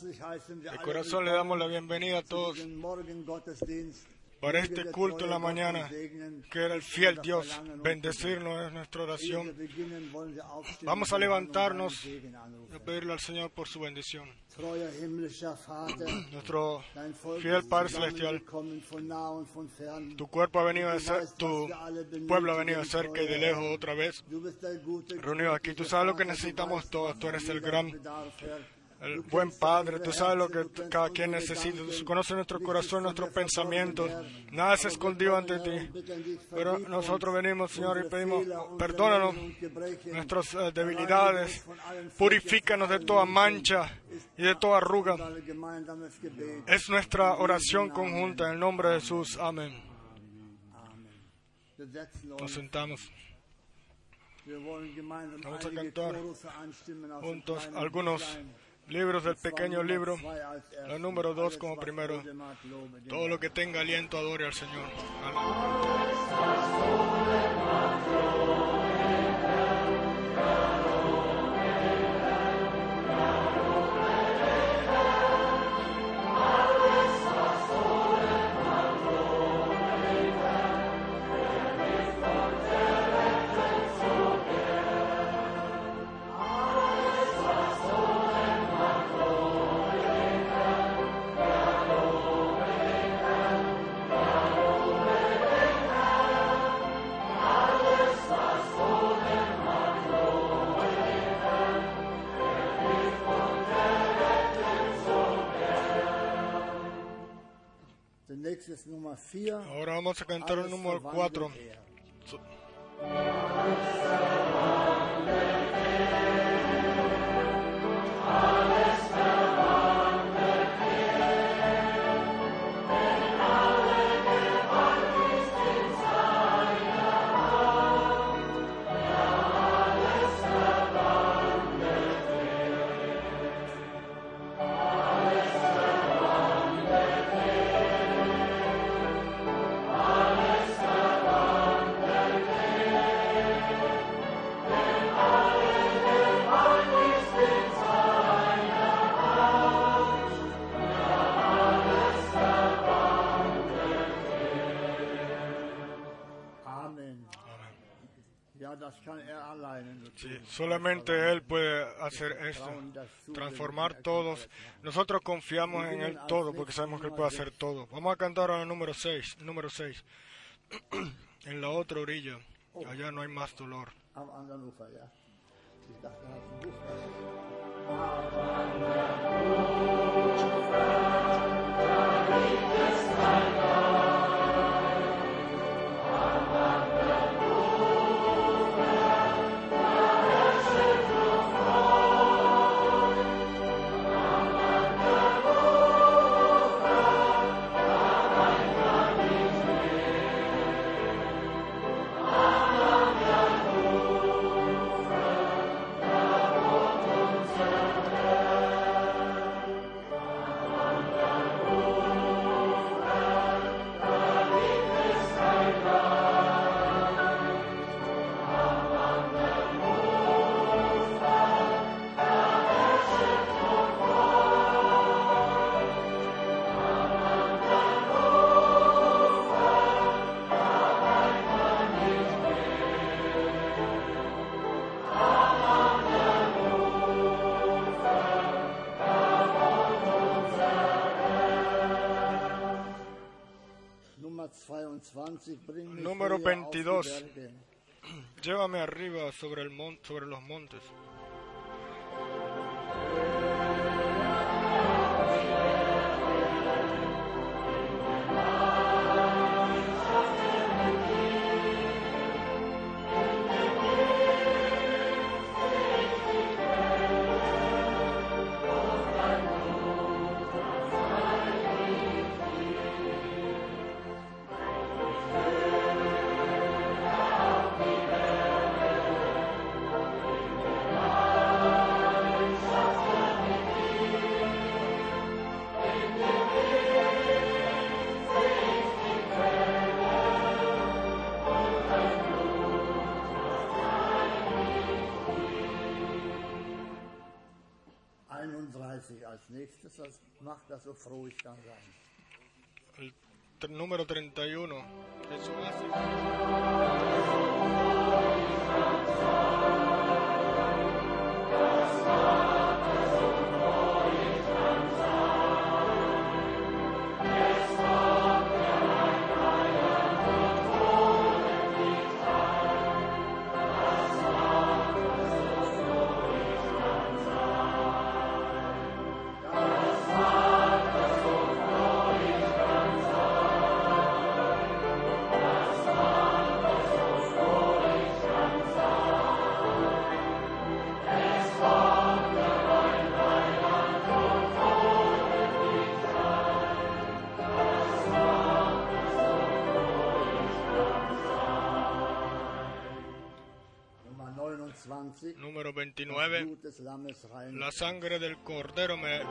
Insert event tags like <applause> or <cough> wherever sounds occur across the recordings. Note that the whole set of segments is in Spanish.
De corazón le damos la bienvenida a todos para este culto en la mañana, que era el fiel Dios, bendecirnos es nuestra oración. Vamos a levantarnos y a pedirle al Señor por su bendición. <clears throat> Nuestro fiel Padre Celestial, tu cuerpo ha venido de weißt, tu pueblo ha venido de cerca y de lejos otra vez, reunidos aquí. Tú sabes lo que necesitamos todos. Tú eres el gran. El buen Padre. Tú sabes lo que cada quien necesita. Tú conoces nuestro corazón, nuestros pensamientos. Nada es Aber wir escondido kommen, ante ti. Pero nosotros venimos, Señor, y pedimos, perdónanos nuestras eh, debilidades, purifícanos de toda mancha y de toda arruga. Es nuestra oración conjunta en el nombre de Jesús. Amén. Nos sentamos Vamos a cantar juntos algunos. Libros del pequeño libro. La número dos como primero. Todo lo que tenga aliento adore al Señor. Vamos a cantar el número 4. Solamente Él puede hacer esto, transformar todos. Nosotros confiamos en Él todo porque sabemos que Él puede hacer todo. Vamos a cantar ahora número 6. Número 6. en la otra orilla. Allá no hay más dolor. 22. Berge. Llévame arriba sobre, el mon- sobre los montes. El número 31. Eso hace. la sangre del cordero me...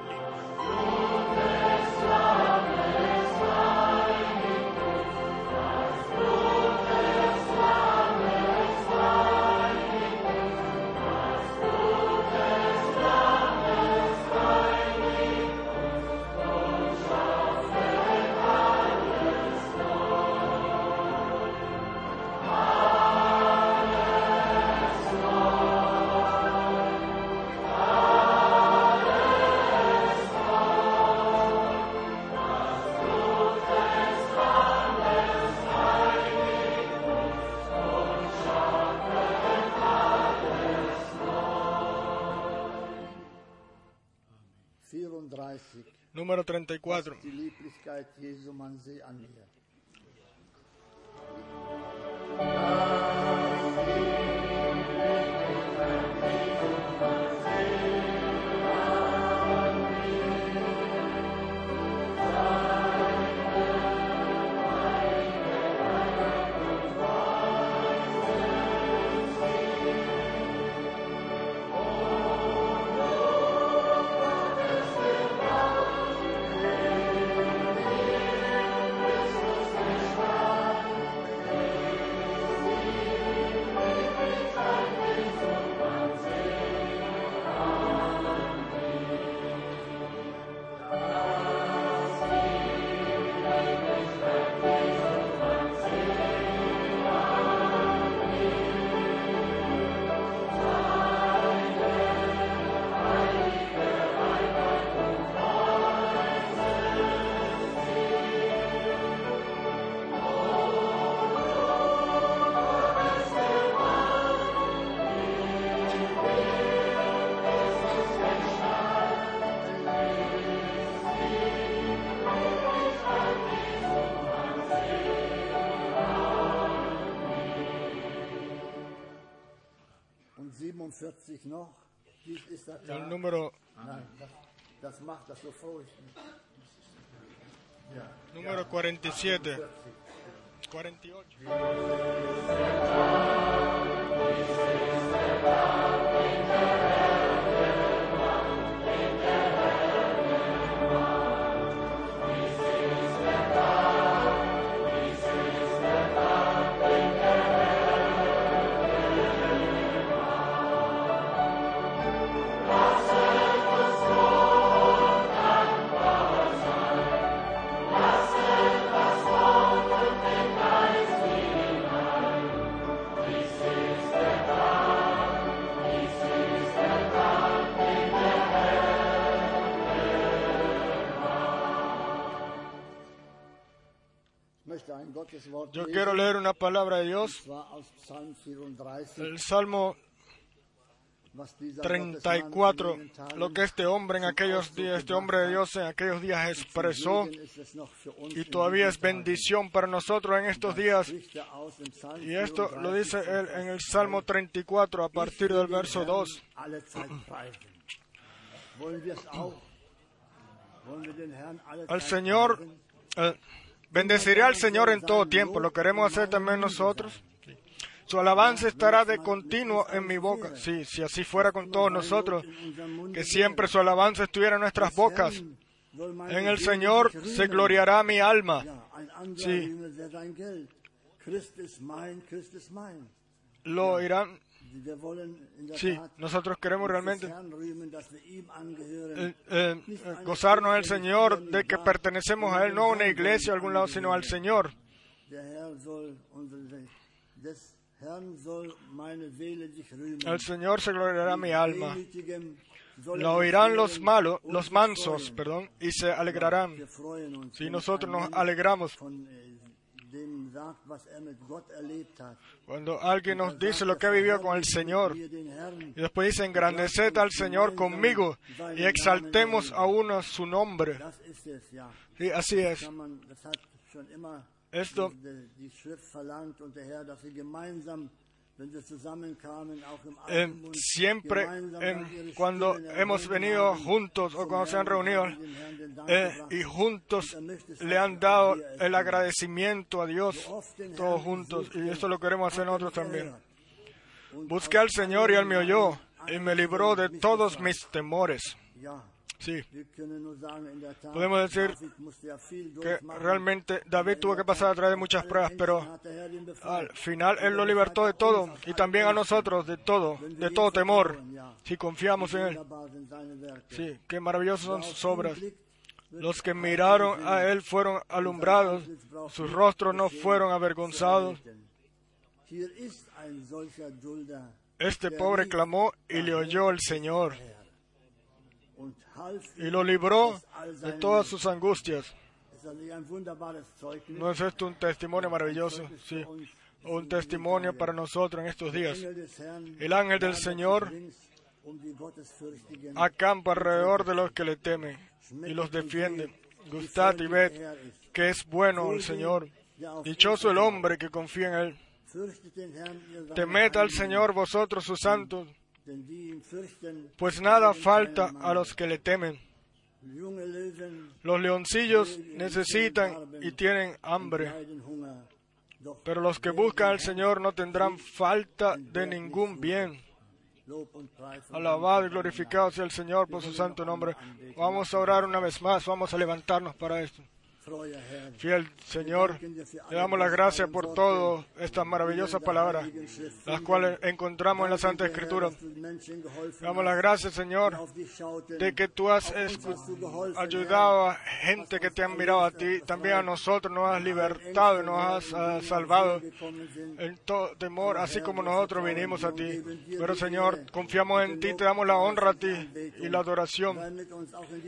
54. Ich, ja. número 47. 48. Yo quiero leer una palabra de Dios. zwar aus Psalm 34, El Salmo was dieser 34, Gottesmann in den Tagen lo que este hombre en aquellos días, este hombre de. Dios en aquellos días expresó y todavía es bendición para nosotros en estos días. Y esto lo dice 34, él en el Salmo 34 a partir del verso 2. Alle Zeit preisen. Wollen wir es auch? Wollen wir den Herrn alle Al Señor, eh, bendeciré al Señor en todo tiempo. ¿Lo queremos hacer también nosotros? Su alabanza estará de continuo en mi boca. Sí, si así fuera con todos nosotros, que siempre su alabanza estuviera en nuestras bocas. En el Señor se gloriará mi alma. Sí. Lo irán, Sí, nosotros queremos realmente eh, eh, eh, gozarnos del Señor, de que pertenecemos a Él, no a una iglesia a algún lado, sino al Señor. El Señor se gloriará mi alma. Lo sich oirán los malos, los mansos, perdón, y se alegrarán. Si nosotros nos alegramos cuando alguien nos dice lo que vivió con el Señor. Y después dice, engrandeced al Señor conmigo y exaltemos aún a su nombre. Sí, así es. Esto eh, siempre eh, cuando hemos venido juntos o cuando se han reunido eh, y juntos er le han dado el agradecimiento a Dios, todos juntos, y esto lo queremos hacer er nosotros también. Busqué al Señor y Él me oyó y me libró de todos mis temores. Sí, Podemos decir que realmente David tuvo que pasar a través de muchas pruebas, pero al final Él lo libertó de todo y también a nosotros de todo, de todo temor, si confiamos en Él. Sí, qué maravillosas son sus obras. Los que miraron a Él fueron alumbrados, sus rostros no fueron avergonzados. Este pobre clamó y le oyó el Señor y lo libró de todas sus angustias. ¿No es esto un testimonio maravilloso? Sí, un testimonio para nosotros en estos días. El ángel del Señor acampa alrededor de los que le temen y los defiende. Gustad y ved que es bueno el Señor. Dichoso el hombre que confía en Él. Temed al Señor vosotros sus santos, pues nada falta a los que le temen. Los leoncillos necesitan y tienen hambre, pero los que buscan al Señor no tendrán falta de ningún bien. Alabado y glorificado sea el Señor por su santo nombre. Vamos a orar una vez más, vamos a levantarnos para esto. Fiel Señor, le damos las gracias por todas estas maravillosas palabras, las cuales encontramos en la Santa Escritura. Le damos las gracias, Señor, de que tú has ayudado a gente que te han mirado a ti, también a nosotros nos has libertado nos has ah, salvado en todo temor, así como nosotros vinimos a ti. Pero Señor, confiamos en ti, te damos la honra a ti y la adoración.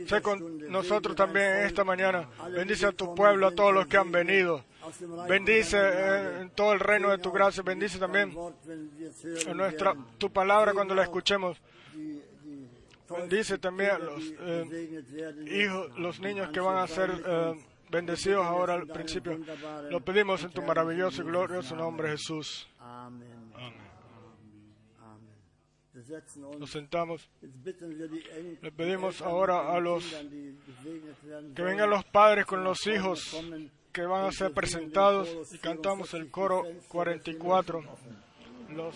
Sé con nosotros también esta mañana. Bendice a tu pueblo, a todos los que han venido. Bendice eh, en todo el reino de tu gracia. Bendice también nuestra, tu palabra cuando la escuchemos. Bendice también a los eh, hijos, los niños que van a ser eh, bendecidos ahora al principio. Lo pedimos en tu maravilloso y glorioso nombre, Jesús. Amén. Nos sentamos. Le pedimos ahora a los Que vengan los padres con los hijos que van a ser presentados y cantamos el coro 44. Los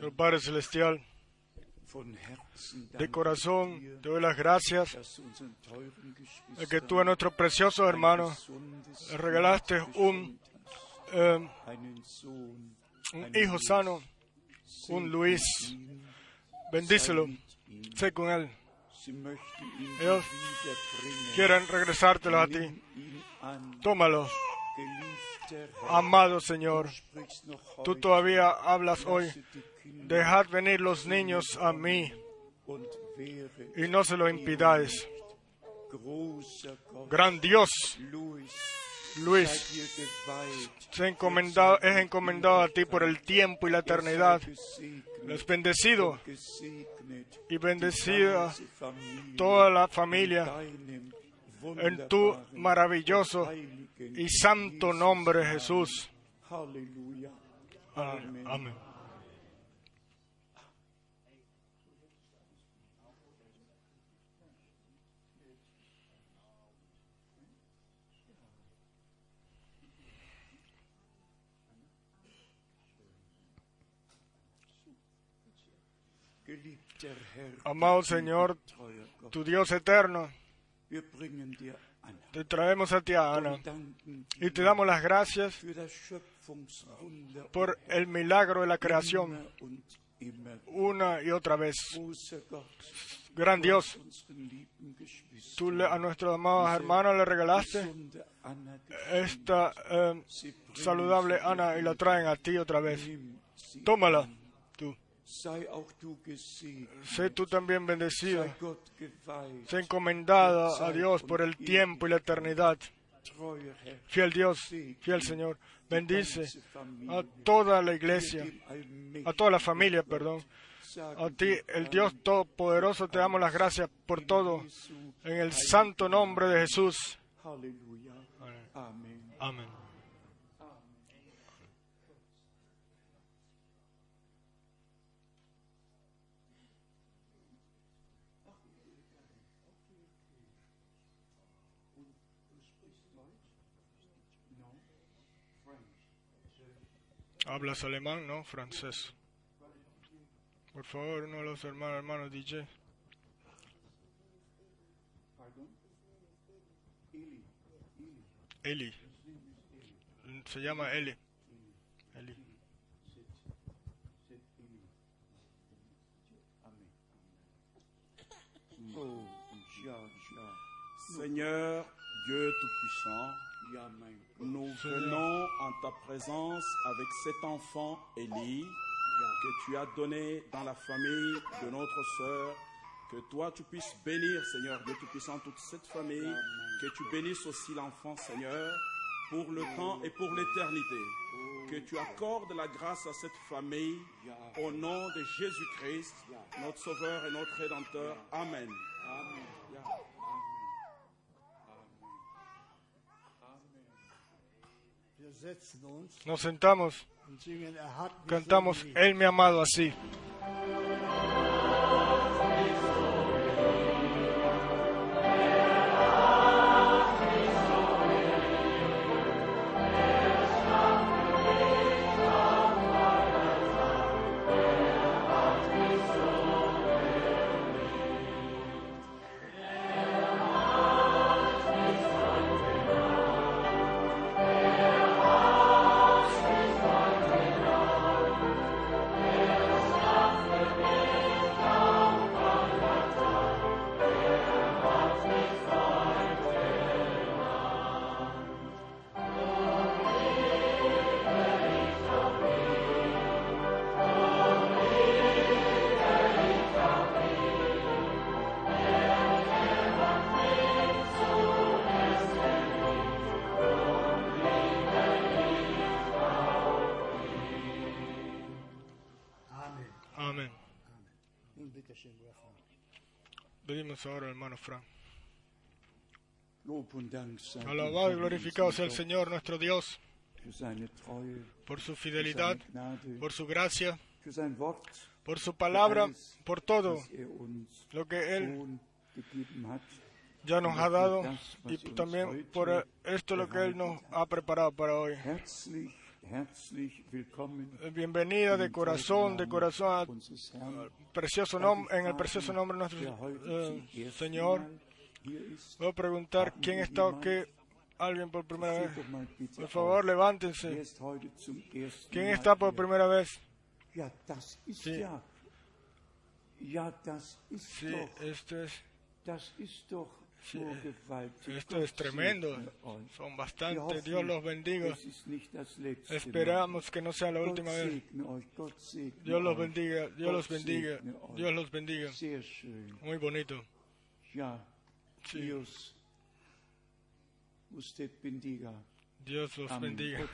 El Padre Celestial, de corazón te doy las gracias de que tú a nuestros preciosos hermanos regalaste Sohn, un hijo sano, un Luis. Bendícelo, sé con él. Ellos. Quieren regresártelo a ti. Nimm ihn an, Tómalo, geliebter Herr. amado Señor. Tú todavía hablas hoy. Dejad venir los niños a mí y no se lo impidáis. Gran Dios, Luis, se encomendado, es encomendado a ti por el tiempo y la eternidad. Es bendecido y bendecida toda la familia en tu maravilloso y santo nombre, Jesús. Halleluja. Amén. Amado Señor, tu Dios eterno, te traemos a ti, a Ana, y te damos las gracias por el milagro de la creación una y otra vez. Gran Dios, tú a nuestros amados hermanos le regalaste esta eh, saludable Ana y la traen a ti otra vez. Tómala, Sé tú también bendecida. Sé encomendada a Dios por el tiempo y la eternidad. Fiel Dios, fiel Señor, bendice a toda la iglesia, a toda la familia, perdón. A ti, el Dios Todopoderoso, te damos las gracias por todo. En el santo nombre de Jesús. Amén. ¿Hablas alemán? No, francés. Por favor, uno de los hermanos, hermanos DJ. Eli. Se llama Eli. Eli. Oh, Seigneur Dieu Tout-Puissant, nous venons en ta présence avec cet enfant Élie que tu as donné dans la famille de notre sœur. Que toi tu puisses bénir, Seigneur Dieu Tout-Puissant, toute cette famille. Que tu bénisses aussi l'enfant, Seigneur, pour le temps et pour l'éternité. Que tu accordes la grâce à cette famille au nom de Jésus-Christ, notre Sauveur et notre Rédempteur. Amen. Amen, Nos sentamos, cantamos. Él me ha amado así. Hermano Frank. Alabado y glorificado sea el Señor nuestro Dios por su fidelidad, por su gracia, por su palabra, por todo er lo que Él ya nos ha dado y también por esto lo que Él nos ha preparado para hoy. Willkommen Bienvenida de corazón, de corazón a precioso en el precioso nombre de nuestro eh, Señor. Voy a preguntar quién está aquí, alguien por primera vez. Por favor, levántense. ¿Quién está por primera vez? Sí. Sí, esto es, Sí, esto es tremendo. Son bastantes. Dios los bendiga. Esperamos que no sea la última vez. Dios los bendiga, Dios los bendiga. Dios los bendiga. Muy bonito. Sí. Dios, usted bendiga. Dios los bendiga.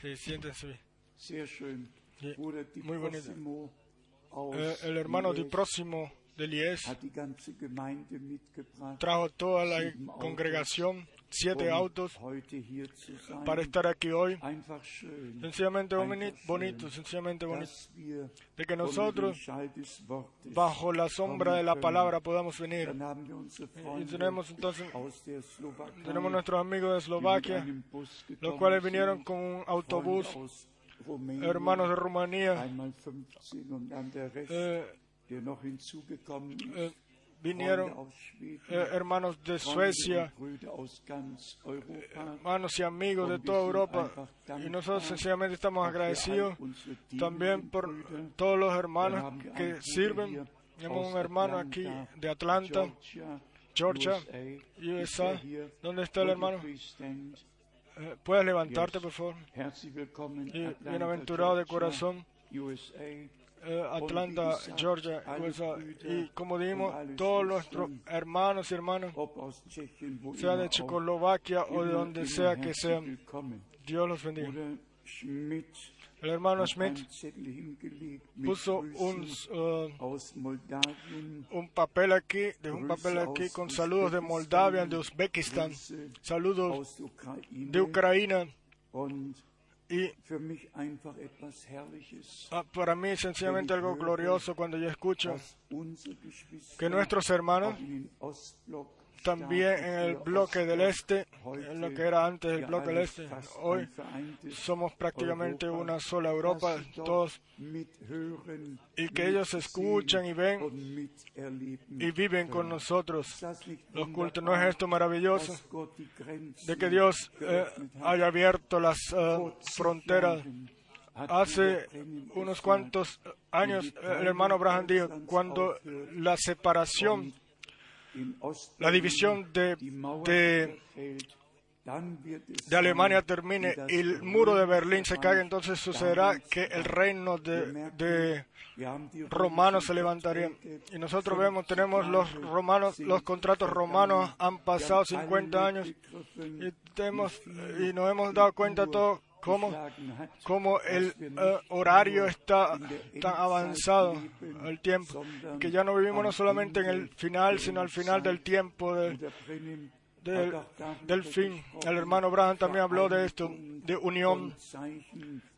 Sí, siéntense Di muy bonito. Eh, el hermano Lies Próximo de Lies trajo toda la congregación, siete um autos, para estar aquí hoy. Sencillamente bonito, sencillamente bonito. De que nosotros, bajo la sombra de la palabra, podamos venir. Y tenemos entonces, tenemos nuestros amigos de Eslovaquia, los cuales vinieron con un autobús, hermanos de Rumanía, einmal 15 und dann der Rest, eh, eh, vinieron eh, hermanos de Suecia, Europa. hermanos y amigos de toda Europa. Y nosotros sencillamente estamos agradecidos también por todos los hermanos que sirven. Tenemos un hermano aquí de Atlanta, Georgia, USA. ¿Dónde está el hermano? Eh, ¿Puedes levantarte, por favor? Y bienaventurado de corazón, eh, Atlanta, Georgia, USA. Y como dijimos, todos nuestros hermanos y hermanas, sea de Checoslovaquia o de donde sea que sean, Dios los bendiga. El hermano Schmidt puso un, eh, un papel aquí, dejó un papel aquí con saludos de Moldavia, de Uzbekistán, saludos de Ucrania y ah, para mí sencillamente algo glorioso cuando yo escucho que nuestros hermanos también en el bloque del este, en lo que era antes el bloque del este, hoy somos prácticamente una sola Europa, todos, y que ellos escuchan y ven y viven con nosotros los cultos. ¿No es esto maravilloso? De que Dios eh, haya abierto las eh, fronteras. Hace unos cuantos años el hermano Abraham dijo, cuando la separación, la división de, de, Alemania termine y el muro de Berlín se caiga, entonces sucederá que el reino de, de romanos se levantaría. Y nosotros 50 vemos, tenemos los romanos, los contratos romanos han pasado 50 años y, tenemos, y nos hemos dado cuenta todos cómo, cómo el eh, horario está tan avanzado el tiempo, que ya no vivimos no solamente en el final, sino al final del tiempo del, del, del fin. El hermano Abraham también habló de esto, de unión,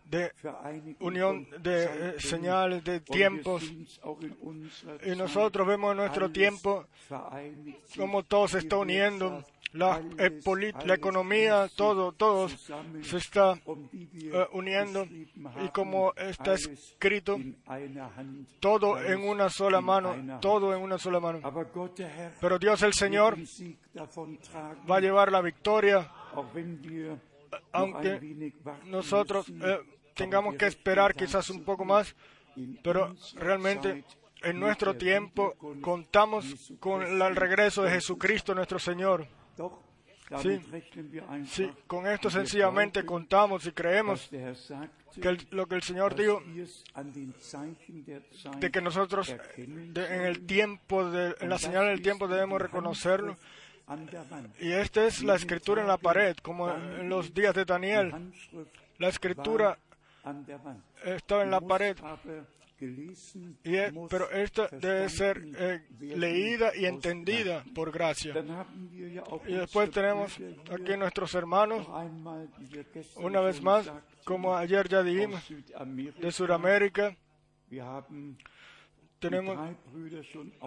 de unión de eh, señales, de tiempos. Y nosotros vemos en nuestro tiempo cómo todo se está uniendo, la, eh, la economía, todo, todo se está wir eh, uniendo. y como está escrito, todo en una sola mano, todo en una sola mano. Pero Dios el Señor va a llevar la victoria, aunque nosotros eh, tengamos que esperar quizás un poco más, pero realmente en nuestro tiempo contamos con el regreso de Jesucristo nuestro Señor. Sí. Sí, con esto sencillamente contamos y creemos que el- lo que el Señor dijo de que nosotros de- en el tiempo, de, en la señal del tiempo debemos reconocerlo. Y esta es la escritura en la pared, como en los días de Daniel. La escritura estaba en la pared, y pero esta debe ser eh, leída y entendida por gracia. Y después tenemos aquí nuestros hermanos, una vez más, como ayer ya dijimos, de Sudamérica. Tenemos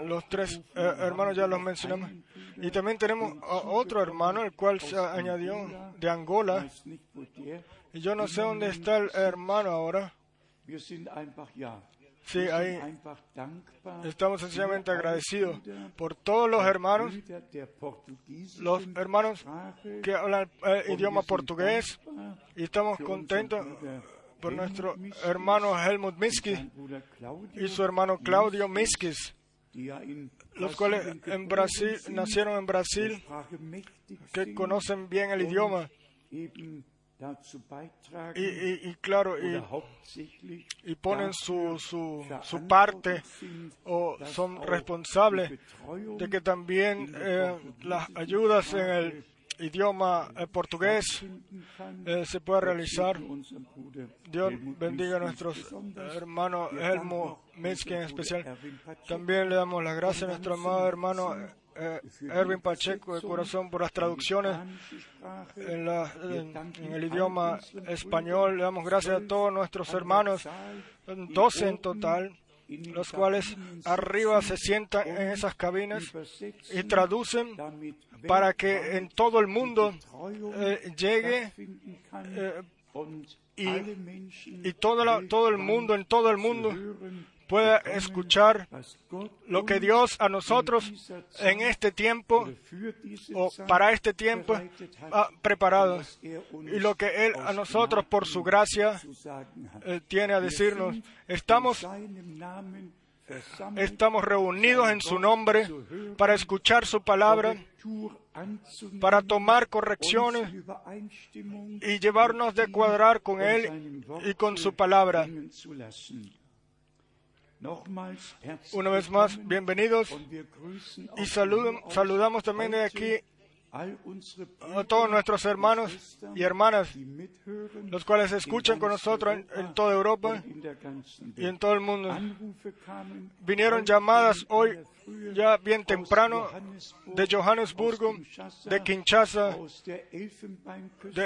los tres eh, hermanos, ya los mencionamos. Y también tenemos a otro hermano, el cual se añadió de Angola. Y yo no sé dónde está el hermano ahora. Sí, ahí estamos sencillamente agradecidos por todos los hermanos, los hermanos que hablan el Und idioma portugués. Y estamos contentos por nuestro hermano Helmut Miski y su hermano Claudio Miskis, los cuales en Brasil nacieron en Brasil, que conocen bien el idioma. Y, y- y claro, y, ponen su, su, su parte o son responsables de que también eh, las ayudas en el, idioma eh, portugués eh, se pueda realizar. Dios bendiga a nuestros hermanos Helmo Mitzki en especial. También le damos las gracias a nuestro amado hermano eh, Erwin Pacheco de corazón por las traducciones en, la- en el idioma español. Le damos gracias a todos nuestros hermanos, 12 en total, los cuales arriba se sientan en esas cabinas y traducen para que en todo el mundo eh, llegue eh, y la- todo el mundo, en todo el mundo, pueda escuchar lo que Dios a nosotros en este tiempo o para este tiempo ha preparado y lo que Él a nosotros por su gracia eh, tiene a decirnos. Estamos, estamos reunidos en su nombre para escuchar su palabra, para tomar correcciones y llevarnos de cuadrar con Él y con su palabra. Una vez más, bienvenidos y saludam- saludamos también de aquí a todos nuestros hermanos y hermanas, los cuales escuchan con nosotros en, en toda Europa y en todo el mundo. Vinieron llamadas hoy ya bien temprano de Johannesburgo, de Kinshasa, de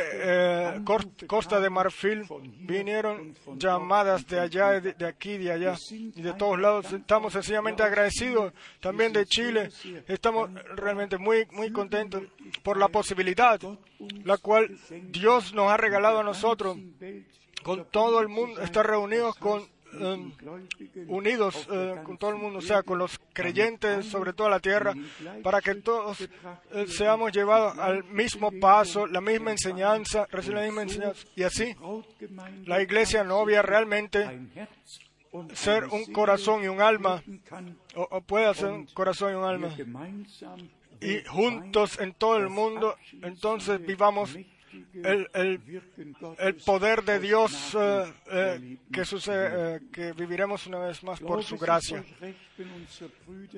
eh, Costa de Marfil. Vinieron llamadas de allá, de, de aquí, de allá y de todos lados. Estamos sencillamente agradecidos. También de Chile. Estamos realmente muy, muy contentos por la posibilidad, la cual Dios nos ha regalado a nosotros, con todo el mundo, estar reunidos con em, unidos eh, con todo el mundo, o sea, con los creyentes sobre toda la tierra, para que todos eh, seamos llevados al mismo paso, la misma enseñanza, recibir la misma enseñanza, y así la iglesia novia realmente ser un corazón y un alma, o, o puede ser un corazón y un alma, y juntos en todo el mundo, entonces vivamos el, el, el poder de Dios eh, eh, que sucede, eh, que viviremos una vez más por su gracia.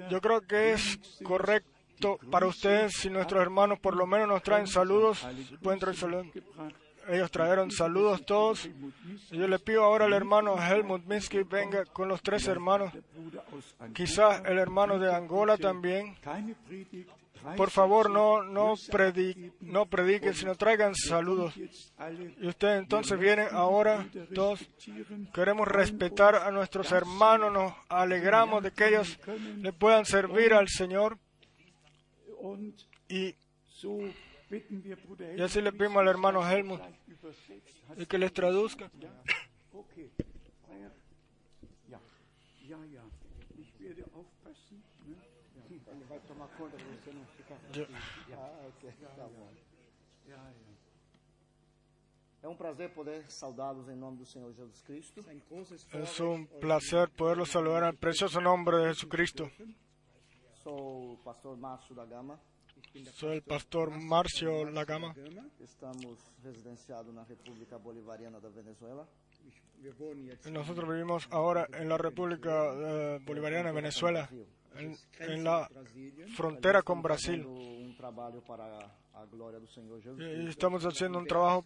Yo creo que es correcto para ustedes si nuestros hermanos por lo menos nos traen saludos, pueden traer saludos. Ellos trajeron saludos todos. Yo le pido ahora al hermano Helmut Minsky venga con los tres hermanos, quizás el hermano de Angola también. Por favor, no, no, predi- no prediquen, sino traigan saludos. Y ustedes entonces vienen ahora, todos. Queremos respetar a nuestros hermanos, nos alegramos de que ellos le puedan servir al Señor. Y, y así le pedimos al hermano Helmut y que les traduzca. De. Yo- Ah, ok. Tá bom. É um prazer poder saudá-los em nome do Senhor Jesus Cristo. Es un placer poderlos saludar al precioso nombre de Jesucristo. Sou o pastor Márcio da Gama. Soy el pastor Marcio Lagama. Estamos residenciados na República Bolivariana da Venezuela. Nosotros vivimos ahora en la República eh, Bolivariana de Venezuela, en, en la frontera con Brasil. Fazendo um Y Cristo. estamos haciendo un trabajo,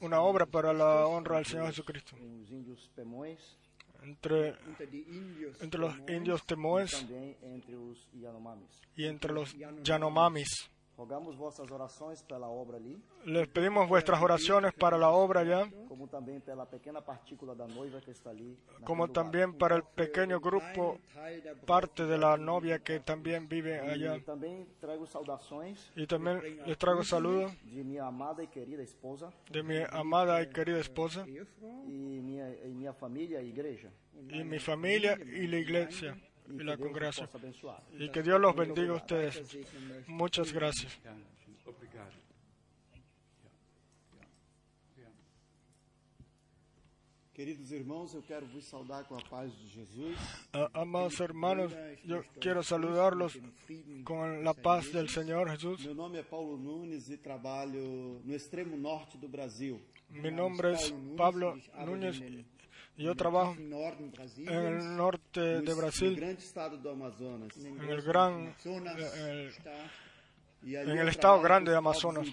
una obra para la honra del Señor Jesucristo. Pemões Entre, entre los indios temoes y entre los Yanomamis. Les pedimos vuestras oraciones para la obra ya, como también para el pequeño grupo, parte de la novia que también vive allá. Y también les traigo saludos. de minha amada e querida esposa. De mi amada y querida esposa. Y mi familia y la iglesia y que la abençoar. Y que Dios los bendiga a ustedes. Muchas gracias. Queridos irmãos, eu quero vos saudar com a paz de Jesus. Amados hermanos, yo quiero saludarlos con la paz del Señor Jesús. Meu nome é Paulo Nunes e trabalho no extremo norte do Brasil. Mi nombre es Pablo Núñez yo trabajo norte em en el norte de Brasil, Amazonas. en el gran, Amazonas eh, está E en el estado grande de Amazonas.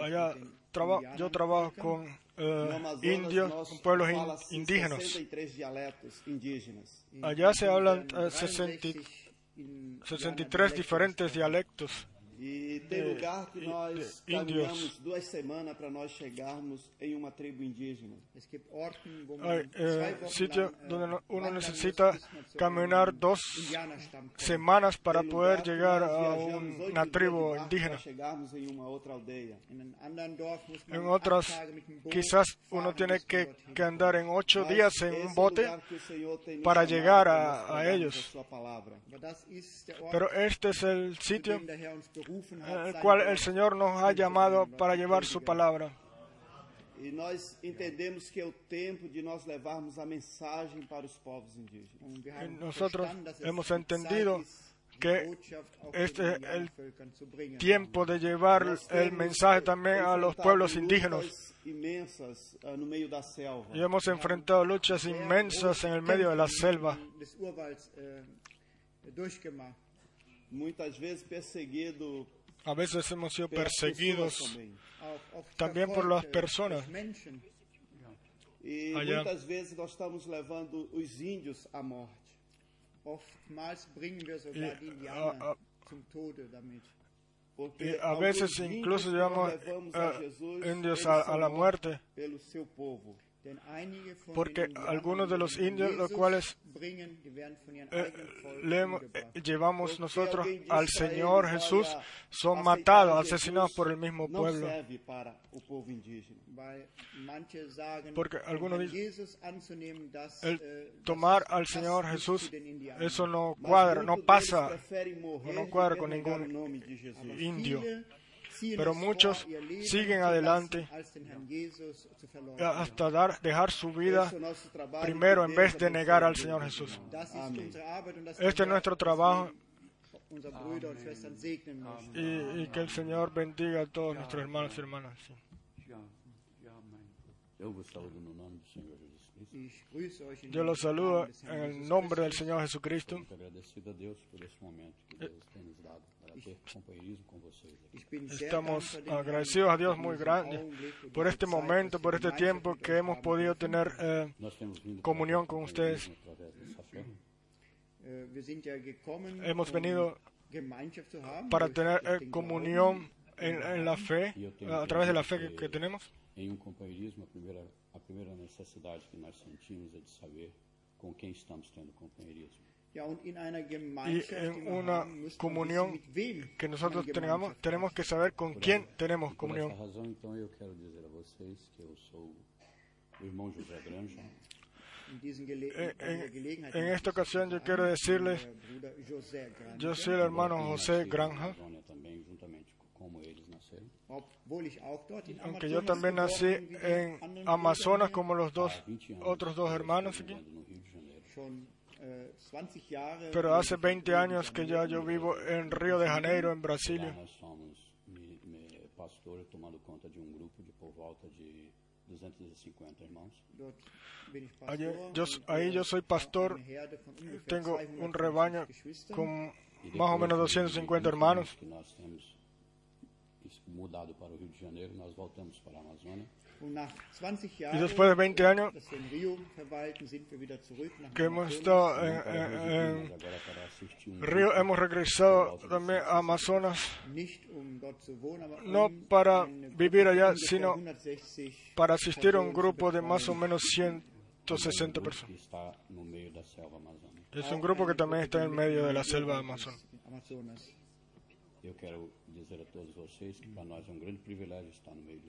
Allá traba- yo trabajo con eh, indios, con pueblos in- fala-se indígenas. 63 dialetos indígenas. In Allá se hablan eh, 60 63 in 63 Indianerdialekten diferentes dialectos. E tem De- lugar que de- nós de índios. caminhamos duas semanas para nós chegarmos em uma tribo indígena. Hay eh, äh, donde no- uno necesita caminar dos semanas para poder llegar a una dias tribu indígena. em En acht otras, Boot quizás uno tiene que, que andar en ocho días en un é bote para llegar a- a ellos. Pero este es el sitio en el cual el Señor nos ha llamado para llevar su palabra. E nós entendemos que é o tempo de nós levarmos a mensagem para os povos indígenas. Es hemos entendido que este es el. Tiempo de llevar Nós el mensaje también a los pueblos indígenas. ah. Y hemos enfrentado luchas inmensas en el medio de la selva. Muitas vezes perseguido A veces hemos sido pessoas perseguidos também. También por verfolgt, las personas. durch Menschen. E Allá. muitas vezes nós estamos levando os índios à morte. Oftmals bringen wir sogar die Indianer ah, ah, zum Tode damit. Porque a veces índios incluso llevamos a eh, Jesus, a, a são la mortos muerte. pelo seu povo. Porque algunos de los indios, los cuales, Eh, le eh, llevamos nosotros al Señor Jesús, "Olha, son matados, asesinados por el mismo pueblo. Porque algunos dicen, El äh, tomar al Señor Jesús, eso no cuadra, no pasa no cuadra con ningún indio. Pero muchos siguen adelante verleugnen. hasta dar, dejar su vida primero en vez de negar al Señor Jesús. Este es nuestro trabajo y, y que el Señor bendiga a todos nuestros hermanos y hermanas. sí. Yo los saludo en el nombre del. Señor Jesucristo. Sehr Estamos agradecidos a Dios muy grande por este momento, por este tiempo que hemos podido tener eh, Nós temos vindo Comunhão para com ter ustedes. gekommen, Hemos um venido para tener eh, comunión en, en la fe, a través de la fe que, que tenemos. Companheirismo, a primeira, a primeira necessidade que nós sentimos é de saber com quem estamos tendo companheirismo. Y en una comunión que nosotros tengamos, tenemos que saber con quién tenemos comunión. En, esta ocasión yo quiero decirles, yo soy el hermano José Granja, aunque yo Amazonas también nací en Amazonas como los dos há 20 anos. otros dos hermanos aquí, vivendo no Rio de Janeiro. schon äh, 20 Jahre pero hace lebe ich 20 in años que ya yo vivo en Río de Janeiro, en Brasilia. um grupo de por volta de 250 irmãos. Dort bin ich Allí- Pastor yo- ahí äh, yo soy habe pastor, Tengo 250 un rebaño con E más o menos de 250 20 hermanos. anos que nós temos es- mudado para o Rio de Janeiro, nós voltamos para a Amazônia. Und nach 20 Y después de 20 años que hemos estado en, en- en Río, hemos regresado también 160 a Amazonas, um no um para vivir allá, sino 160 para asistir a un grupo de más o menos um 160 grupo personas. Es un grupo que también está en medio de la selva de Amazonas. Para estar de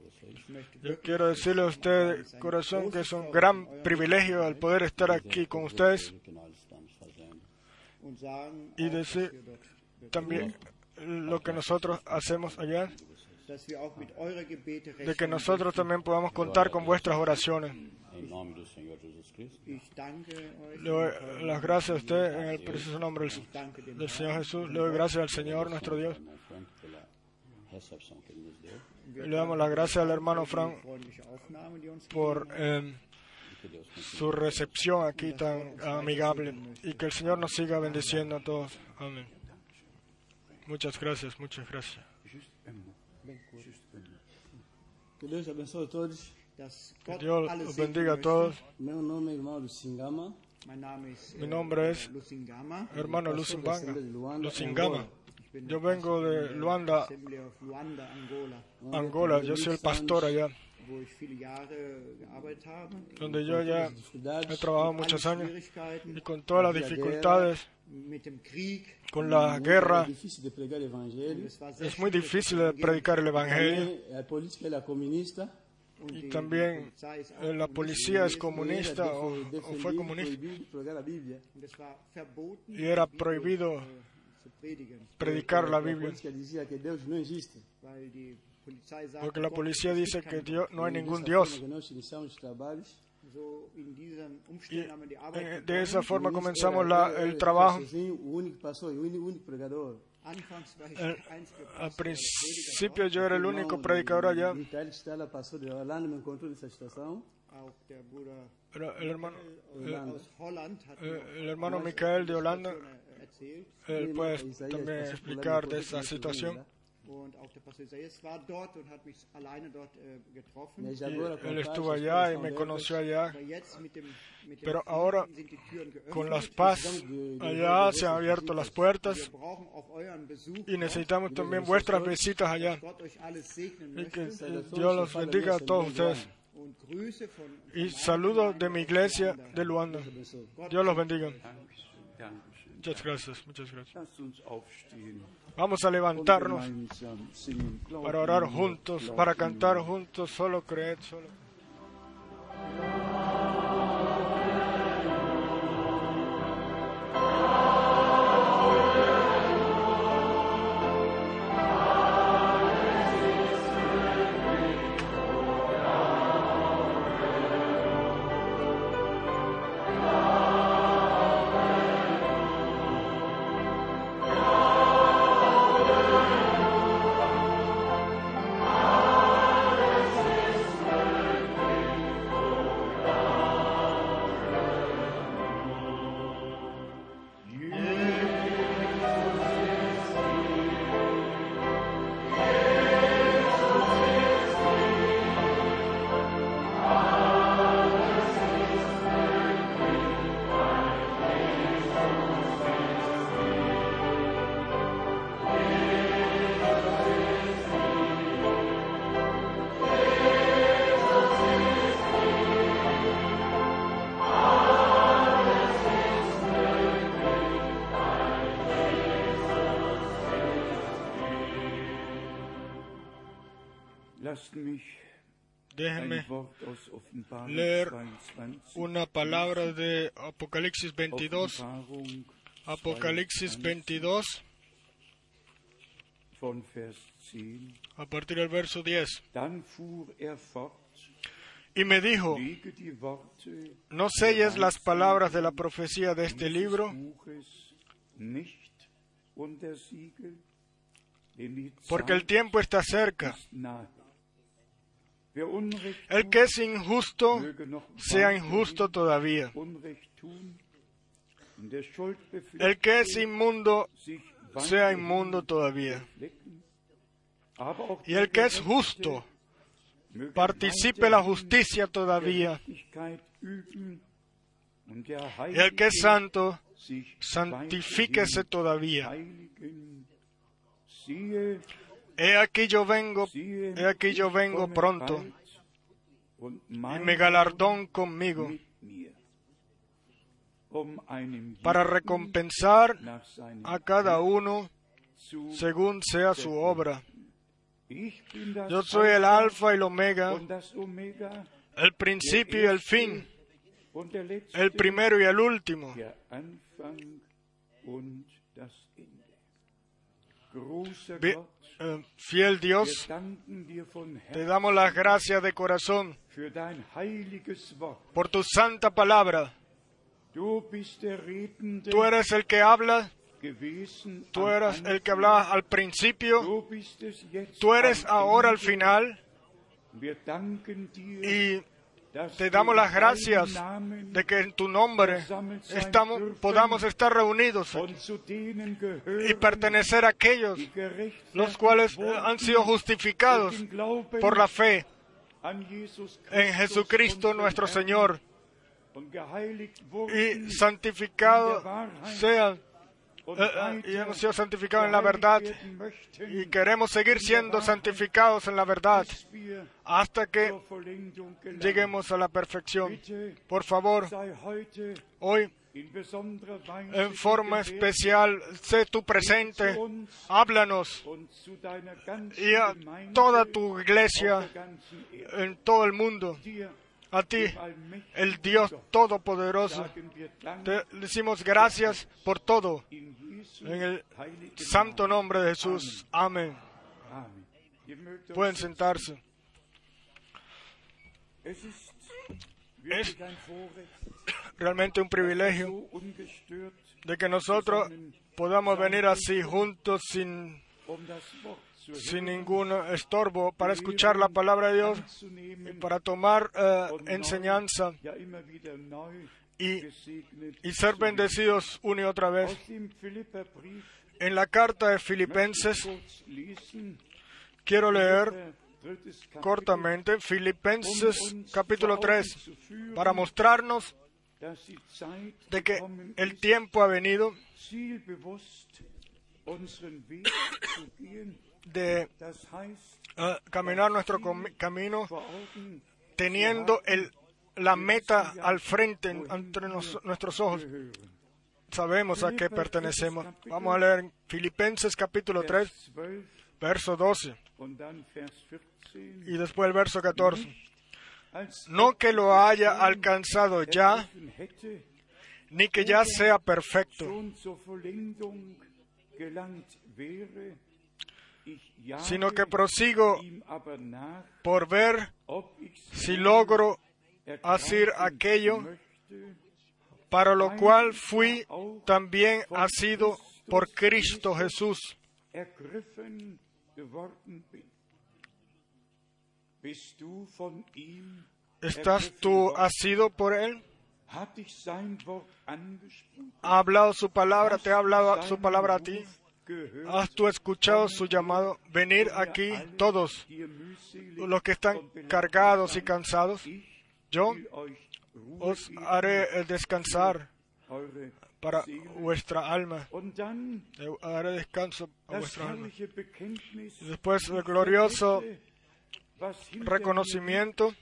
Yo quiero decirle a usted, corazón, que es un gran privilegio el poder estar aquí con ustedes y decir también lo que nosotros hacemos allá, de que nosotros también podamos contar con vuestras oraciones. Le doy las gracias a usted en el preciso nombre del. Señor Jesús. Le doy gracias al Señor, nuestro Dios. Le damos las gracias al hermano Frank por eh, e continue su recepción aquí tan amigable y que el Señor nos siga bendiciendo a todos. Amén. Muchas gracias, muchas gracias. Que Dios los bendiga a todos. Lucingama. Mi nombre es. Hermano Luanda, Lucingama. Yo vengo de Luanda, Angola. Yo soy el pastor allá, donde yo ya he trabajado muchos años. Y con todas las dificultades, con la guerra. Es muy difícil predicar el Evangelio. Y también eh, la policía es comunista o, o fue comunista. Y era prohibido predicar la Biblia. Porque la policía dice que Dios, no hay ningún Dios. Y eh, de esa forma comenzamos la- el trabajo. Eh, Al principio yo era el único predicador allá. Era el hermano, hat eh, el hermano Micael de Holanda. Él puede también explicar de esa situación. Äh, Él estuvo allá y me conoció allá. Pero ahora. Con las paz, allá se han abierto las puertas y necesitamos también vuestras visitas allá. Y que eh, Dios los bendiga a todos ustedes. Y saludos de mi iglesia de Luanda. Dios los bendiga. Muchas gracias, muchas gracias. Vamos a levantarnos para orar juntos, para cantar juntos, solo creed, solo. Leer 22. una palabra de Apocalipsis 22. Offenbarung Apocalipsis 22 22, von Vers 10. a partir del verso 10. Dann fuhr er fort, Y me dijo, no selles las palabras de la profecía de este libro, porque el tiempo está cerca. El que es injusto, sea injusto todavía. El que es inmundo, sea inmundo todavía. Y el que es justo, participe la justicia todavía. Y el que es santo, santifíquese todavía. He aquí yo vengo, he aquí yo vengo pronto, y mi galardón conmigo, para recompensar a cada uno según sea su obra. Yo soy el Alfa y el Omega, el principio y el fin, el primero y el último. Eh, fiel Dios, te damos las gracias de corazón por tu santa palabra. Tú eres el que habla, tú am eres el que hablaba al principio, tú eres ahora al final. Y Te damos las gracias de que en tu nombre podamos estar reunidos y pertenecer a aquellos los cuales han sido justificados por la fe en Jesucristo nuestro Señor. Y santificados sean eh, eh, hemos sido santificados en la verdad y queremos seguir siendo santificados en la verdad hasta que lleguemos a la perfección. Por favor, hoy en forma especial, sé tú presente, háblanos y a toda tu iglesia en todo el mundo, a ti, el Dios Todopoderoso. Te decimos gracias por todo. En el santo nombre de Jesús. Amén. Pueden sentarse. Es Realmente un privilegio de que nosotros podamos venir así juntos sin, sin ningún estorbo para escuchar la palabra de Dios, y para tomar eh, enseñanza y, ser bendecidos una y otra vez. En la carta de Filipenses quiero leer cortamente Filipenses capítulo vor Augen 3 zu führen, para mostrarnos de que el tiempo ha venido de eh, caminar nuestro camino teniendo el, la meta al frente en- entre nuestros ojos. Sabemos a qué pertenecemos. Vamos a leer Filipenses capítulo 3, Vers 12 verso 12 und dann Vers 14. y después el verso 14. Als No que lo haya alcanzado ya, ni que ya sea perfecto, sino que prosigo por ver si logro hacer aquello para lo cual fui también asido por Cristo Jesús. ¿Estás tú asido por Él? ¿Ha hablado su palabra? ¿Te ha hablado su palabra a ti? ¿Has tú escuchado su llamado? Venir aquí todos los que están cargados y cansados. Yo os haré descansar para vuestra alma. Haré descanso a vuestra alma. después el glorioso reconocimiento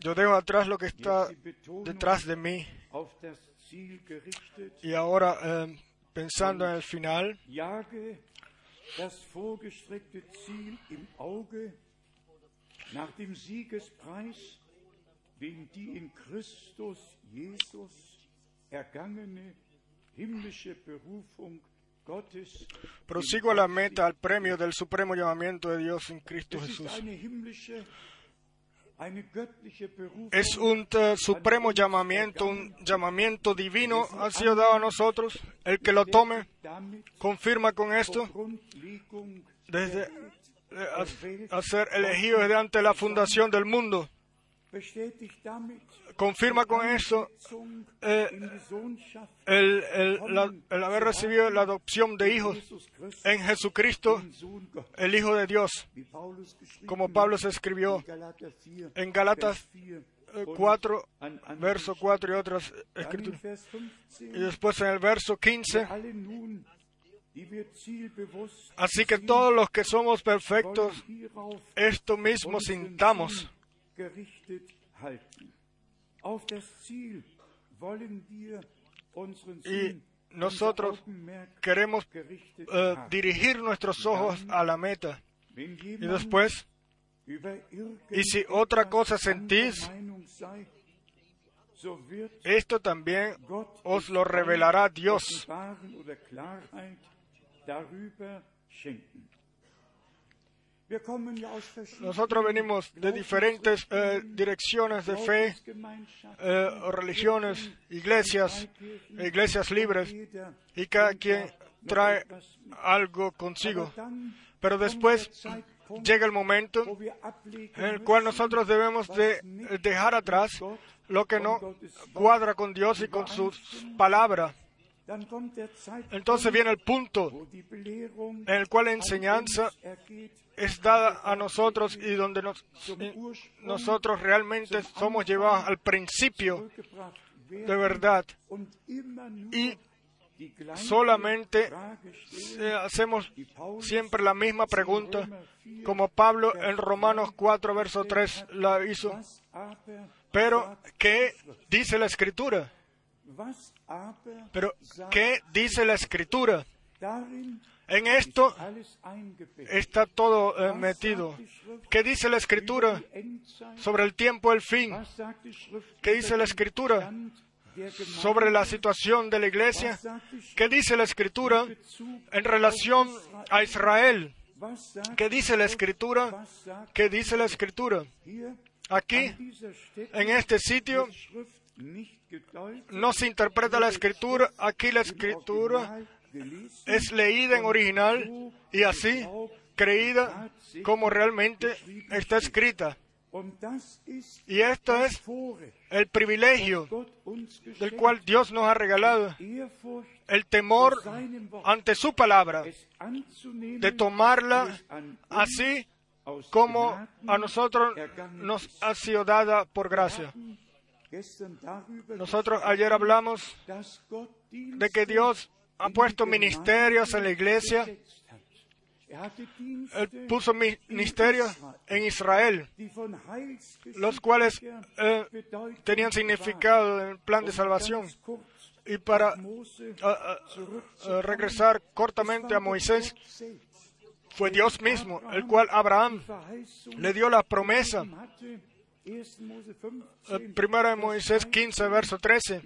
Yo dejo atrás lo que está detrás de mí. y ahora eh, pensando en el final, prosigo a la meta, al premio del supremo llamamiento de Dios en Cristo Es ist Jesús. Es un supremo llamamiento, un llamamiento divino ha sido dado a nosotros. El que lo tome confirma con esto desde eh, ser elegido desde antes la fundación del mundo. Confirma con eso eh, el, el- haber recibido la adopción de hijos en Jesucristo, el Hijo de Dios, como Pablo se escribió in Galater 4, en Galatas Vers 4 eh, und 4, an anderen verso 4 y otras escrituras. Y 15, después en el verso 15, alle nun, die wir zielbewusst así que todos los que somos perfectos, esto mismo sintamos. Y nosotros queremos eh, dirigir nuestros ojos a la meta. Y después, y si otra cosa sentís, esto también os lo revelará Dios. Nosotros venimos de diferentes eh, direcciones de fe, eh, religiones, iglesias, iglesias libres, y cada quien trae algo consigo. Pero después llega el momento en el cual nosotros debemos de dejar atrás lo que no cuadra con Dios y con su palabra. Entonces viene el punto en el cual la enseñanza es dada a nosotros y donde nos- nosotros realmente somos llevados al principio de verdad y solamente hacemos siempre la misma pregunta como Pablo en Romanos 4 verso 3 la hizo. Pero, ¿qué dice la escritura? Pero, ¿qué dice la escritura? En esto está todo eh, metido. ¿Qué dice la escritura sobre el tiempo del fin? ¿Qué dice la escritura sobre la situación de la iglesia? ¿Qué dice la escritura en relación a Israel? ¿Qué dice la escritura? ¿Qué dice la escritura? Aquí, en este sitio, no se interpreta la escritura. Aquí la escritura es leída en original y así creída como realmente está escrita. Y esto es el privilegio del cual Dios nos ha regalado, el temor ante su palabra, de tomarla así como a nosotros nos ha sido dada por gracia. Nosotros ayer hablamos de que Dios ha puesto ministerios en la iglesia. Él puso mi- ministerios en Israel, los cuales eh, tenían significado en el plan de salvación. Y para ah, ah, regresar cortamente a Moisés, fue Dios mismo, el cual Abraham le dio la promesa. Primero en Moisés 15, verso 13.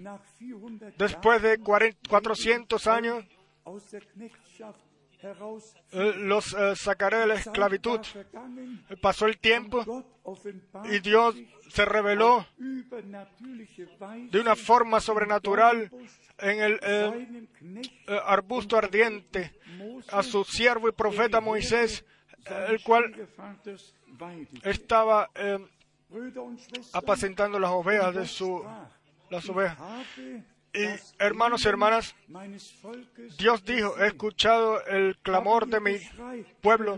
Después de 40 400 años, eh, los eh, sacaré de la esclavitud. Pasó el tiempo y Dios se reveló de una forma sobrenatural en el eh, arbusto ardiente a su siervo y profeta Moisés, el cual estaba eh, apacentando las ovejas de su las ovejas. Y hermanos y hermanas, Dios dijo, he escuchado el clamor de mi pueblo.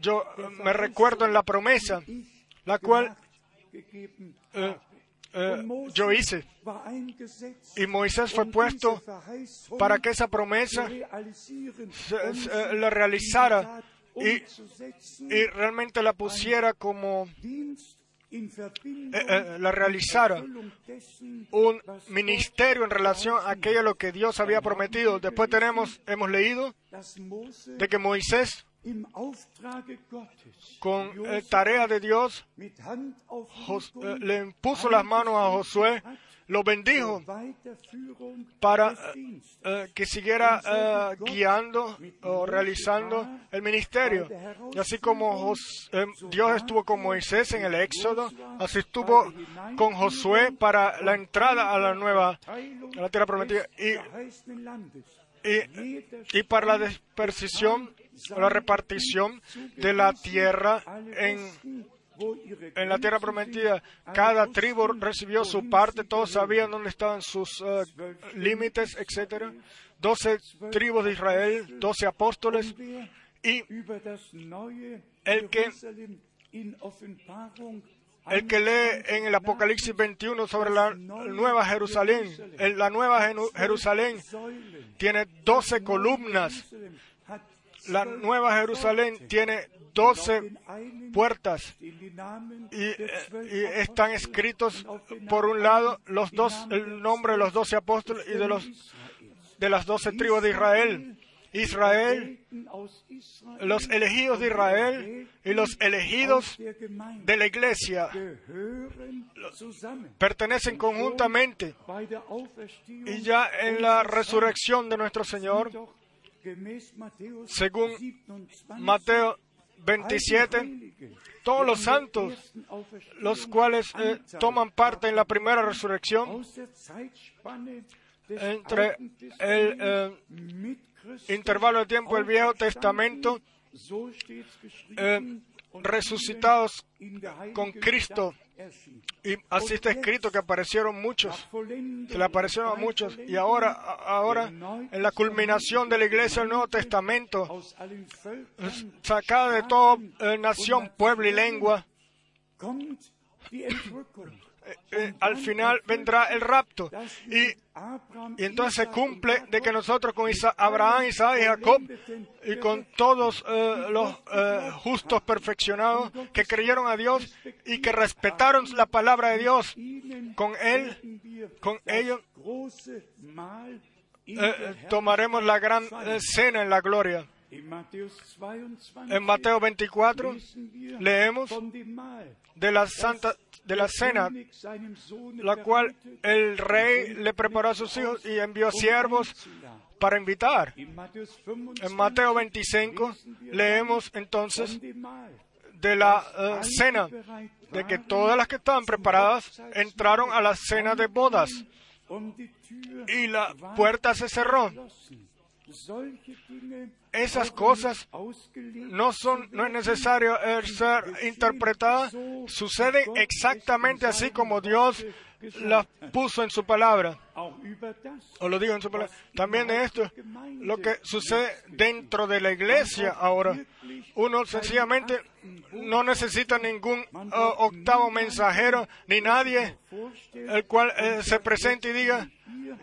Yo eh, me recuerdo en la promesa, la cual eh, eh, yo hice. Y Moisés fue puesto para que esa promesa se- la realizara y, y realmente la pusiera como eh, eh, la realizara un ministerio en relación a aquello lo que Dios había prometido. Después tenemos, hemos leído de que Moisés, con eh, tarea de Dios, Jos- eh, le impuso las manos a Josué, lo bendijo para eh, eh, que siguiera eh, guiando o realizando el ministerio. Y así como Dios estuvo con Moisés en el Éxodo, así estuvo con Josué para la entrada a la nueva la tierra prometida y, y, y para la dispersión, la repartición de la tierra en en la tierra prometida, cada tribu recibió su parte, todos sabían dónde estaban sus eh, límites, etcétera. Doce tribus de Israel, doce apóstoles, y el que, el que lee en el Apocalipsis 21 sobre la nueva Jerusalén, la nueva Jerusalén tiene doce columnas, la nueva Jerusalén tiene doce puertas y, eh, y están escritos por un lado los dos el nombre de los doce apóstoles y de los de las doce tribus de Israel. Israel los elegidos de Israel y los elegidos de la iglesia pertenecen conjuntamente. Y ya en la resurrección de nuestro Señor según Mateo 27 todos los santos los cuales eh, toman parte en la primera resurrección. Entre el eh, intervalo de tiempo del Viejo Testamento, eh, resucitados con Cristo. Y así está escrito que aparecieron muchos, se le aparecieron a muchos. Y ahora, ahora, en la culminación de la iglesia del Nuevo Testamento, sacada de toda eh, nación, pueblo y lengua, eh, al final vendrá el rapto. Y, y entonces cumple de que nosotros con Isa- Abraham, Isaac y Jacob y con todos eh, los eh, justos perfeccionados que creyeron a Dios y que respetaron la palabra de Dios, con él, con ellos, eh, eh, tomaremos la gran eh, cena en la gloria. En Mateo 24 leemos de la santa de la cena, la cual el rey le preparó a sus hijos y envió siervos para invitar. En Mateo 25 leemos entonces de la eh, cena, de que todas las que estaban preparadas entraron a la cena de bodas y la puerta se cerró. Esas cosas no son, no es necesario eh, ser interpretadas, suceden exactamente así como Dios las puso en su palabra. O lo digo en su palabra. También de esto, lo que sucede dentro de la iglesia ahora. Uno sencillamente no necesita ningún eh, octavo mensajero ni nadie el cual eh, se presente y diga,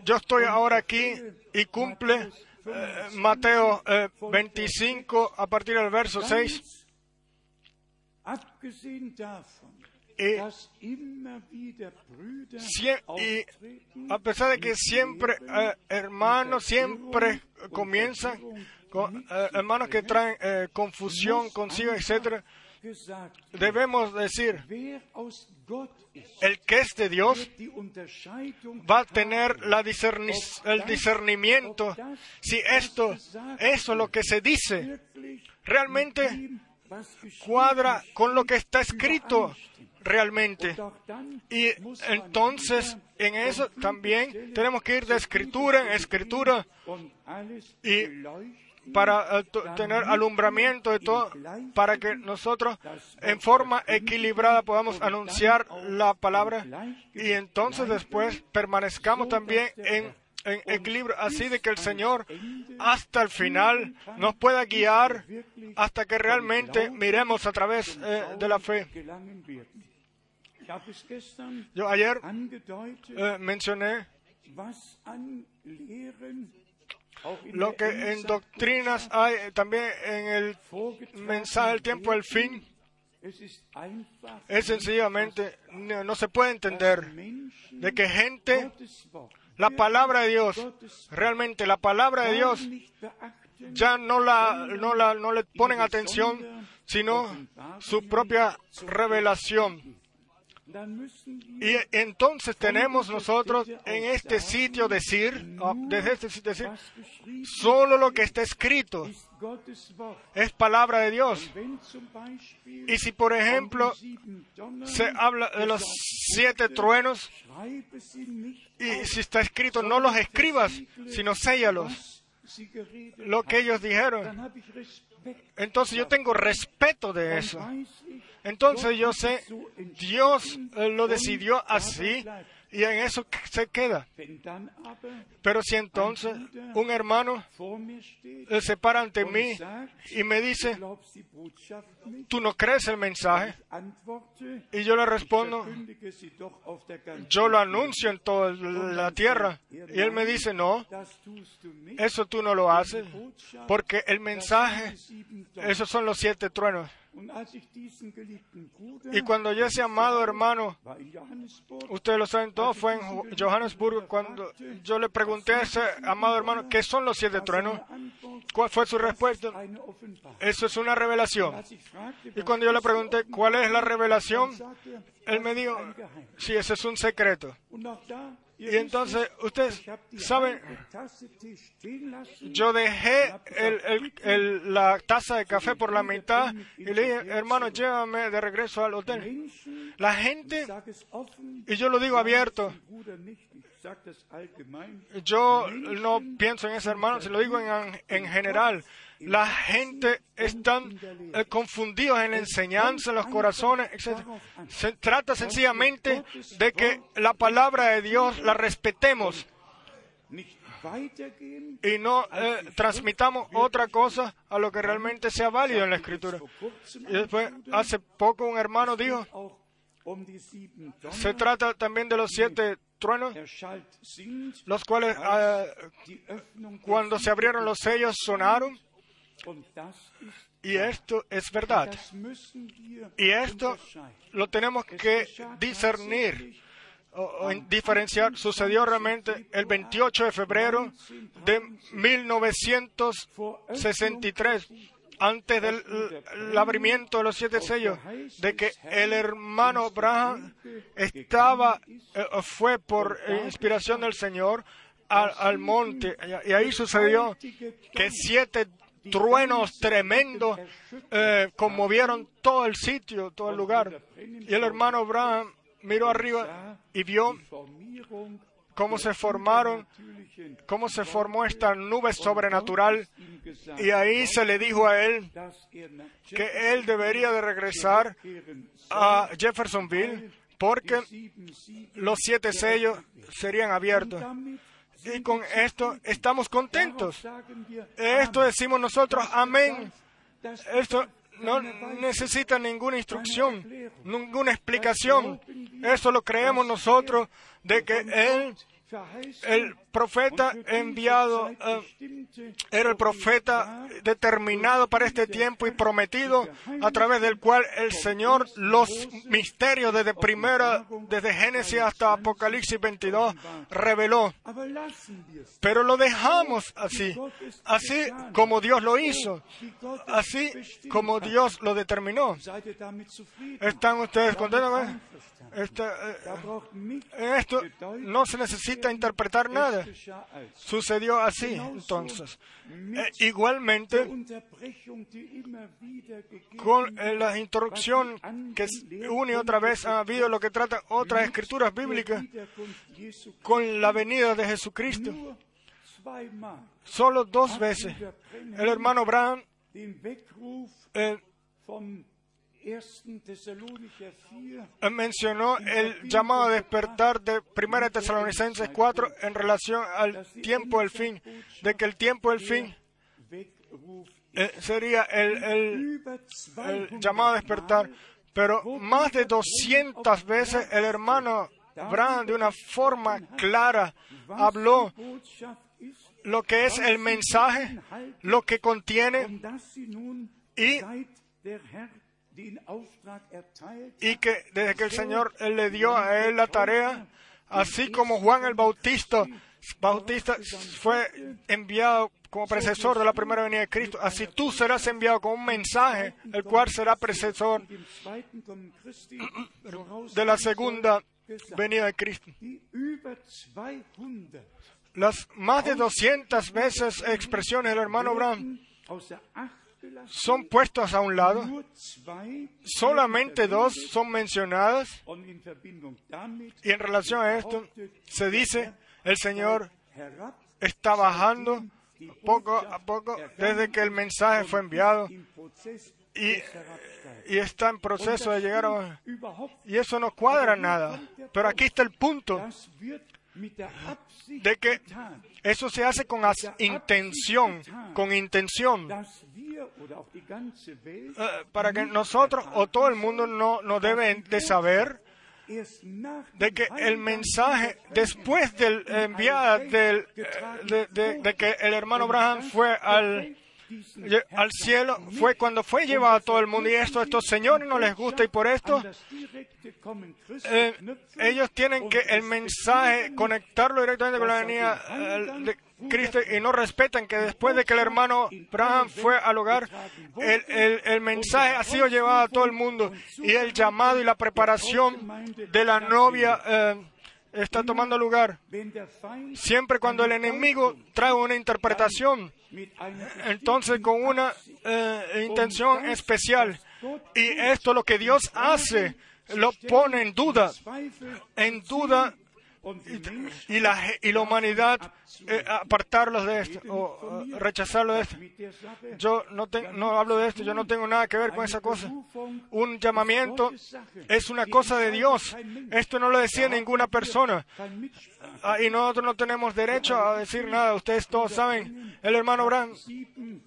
yo estoy ahora aquí y cumple Mateo eh, 25 a partir del verso 6. Y, y a pesar de que siempre eh, hermanos siempre comienzan con eh, hermanos que traen eh, confusión consigo, etcétera, debemos decir el que es de Dios va a tener la discerni- el discernimiento. si esto, eso lo que se dice, realmente cuadra con lo que está escrito realmente. Y entonces en eso también tenemos que ir de escritura en escritura y para eh, tener alumbramiento de todo, para que nosotros en forma equilibrada podamos anunciar la palabra y entonces después permanezcamos también en, en equilibrio, así de que el Señor hasta el final nos pueda guiar hasta que realmente miremos a través eh, de la fe. Yo ayer eh, mencioné lo que en doctrinas hay eh, también en el mensaje del tiempo del fin es sencillamente no, no se puede entender de que gente la palabra de Dios realmente la palabra de Dios ya no la no la no le ponen atención sino su propia revelación y entonces tenemos nosotros en este sitio decir, ah, desde este sitio decir, solo lo que está escrito es palabra de Dios. Y si, por ejemplo, se habla de los siete truenos, y si está escrito, no los escribas, sino séllalos, lo que ellos dijeron. Entonces yo tengo respeto de eso. Entonces yo sé, Dios eh, lo decidió así y en eso se queda. Pero si entonces un hermano se para ante mí y me dice, tú no crees el mensaje, y yo le respondo, yo lo anuncio en toda la tierra, y él me dice, no, eso tú no lo haces, porque el mensaje, esos son los siete truenos. Y cuando yo ese amado hermano, ustedes lo saben todos, fue en Jo- Johannesburgo, cuando yo le pregunté a ese amado hermano, ¿qué son los siete truenos? ¿Cuál fue su respuesta? Eso es una revelación. Y cuando yo le pregunté, ¿cuál es la revelación? Él me dijo, sí, ese es un secreto. Y entonces, ustedes saben, yo dejé el- la taza de café por la mitad y le dije, hermano, llévame de regreso al hotel. La gente, y yo lo digo abierto, Yo no pienso en ese hermano, se lo digo en, en general. La gente están eh, confundidos en la enseñanza, en los corazones, etc. Se trata sencillamente de que la palabra de Dios la respetemos y no eh, transmitamos otra cosa a lo que realmente sea válido en la escritura. Y después, hace poco un hermano dijo, se trata también de los siete truenos, los cuales ah, cuando se abrieron los sellos sonaron, y esto es verdad. Y esto lo tenemos que discernir o, o en- diferenciar. Sucedió realmente el 28 de febrero de 1963, antes del el abrimiento de los siete sellos, de que el hermano Braham estaba, eh, fue por eh, inspiración del Señor al, al monte. Y ahí sucedió que siete truenos tremendos eh, conmovieron todo el sitio, todo el lugar. Y el hermano Abraham miró arriba y vio cómo se formaron, cómo se formó esta nube sobrenatural. Y ahí se le dijo a él que él debería de regresar a Jeffersonville porque los siete sellos serían abiertos. Y con esto estamos contentos. Esto decimos nosotros, amén. Esto no necesita ninguna instrucción, ninguna explicación. Eso lo creemos nosotros de que Él, el profeta enviado, eh, era el profeta determinado para este tiempo y prometido a través del cual el Señor los misterios desde primera, desde Génesis hasta Apocalipsis 22 reveló. Pero lo dejamos así, así como Dios lo hizo, así como Dios lo determinó. ¿Están ustedes contentos? Eh, esto no se necesita interpretar nada. Sucedió así, entonces. Eh, igualmente, con eh, la introducción que una y otra vez ha habido lo que trata otras escrituras bíblicas con la venida de Jesucristo. Solo dos veces el hermano Brown mencionó el llamado a despertar de 1 Tesalonicenses 4 en relación al tiempo del fin, de que el tiempo del fin eh, sería el, el, über el 200 llamado a despertar. Pero más de 200 veces el hermano Brown de una forma clara habló lo que es el mensaje, lo que contiene y, erteilt y que desde que el Señor le dio a él la tarea, así como Juan el Bautista, Bautista fue enviado como precesor de la primera venida de Cristo, así tú serás enviado con un mensaje, el cual será precesor de la segunda venida de Cristo. die über 200 Las más de 200 veces expresiones del hermano gelassen, son puestas a un lado, solamente dos son mencionadas y en relación a esto se dice el Señor está bajando poco a poco desde que el mensaje fue enviado y, y está en proceso de llegar a... Y eso no cuadra nada. Pero aquí está el punto de que eso se hace con intención, con intención, eh, para que nosotros o todo el mundo no, no debe de saber de que el mensaje después del enviado del, eh, de, de- de que el hermano Abraham fue al, al cielo fue cuando fue llevado a todo el mundo y esto a estos señores no les gusta y por esto eh, ellos tienen que el mensaje conectarlo directamente con la venida eh, Cristo y no respetan que después de que el hermano Abraham fue al hogar, el, el- el mensaje ha sido llevado a todo el mundo y el llamado y la preparación de la novia eh, está tomando lugar. Siempre cuando el enemigo trae una interpretación, entonces con una eh, intención especial. Y esto lo que Dios hace lo pone en duda, en duda y la, y la humanidad eh, apartarlos de esto o eh, rechazarlos de esto. Yo no, te- no hablo de esto, yo no tengo nada que ver con esa cosa. Un llamamiento es una cosa de Dios. Esto no lo decía ninguna persona. Ah, y nosotros no tenemos derecho a decir nada. Ustedes todos saben, el hermano Reisen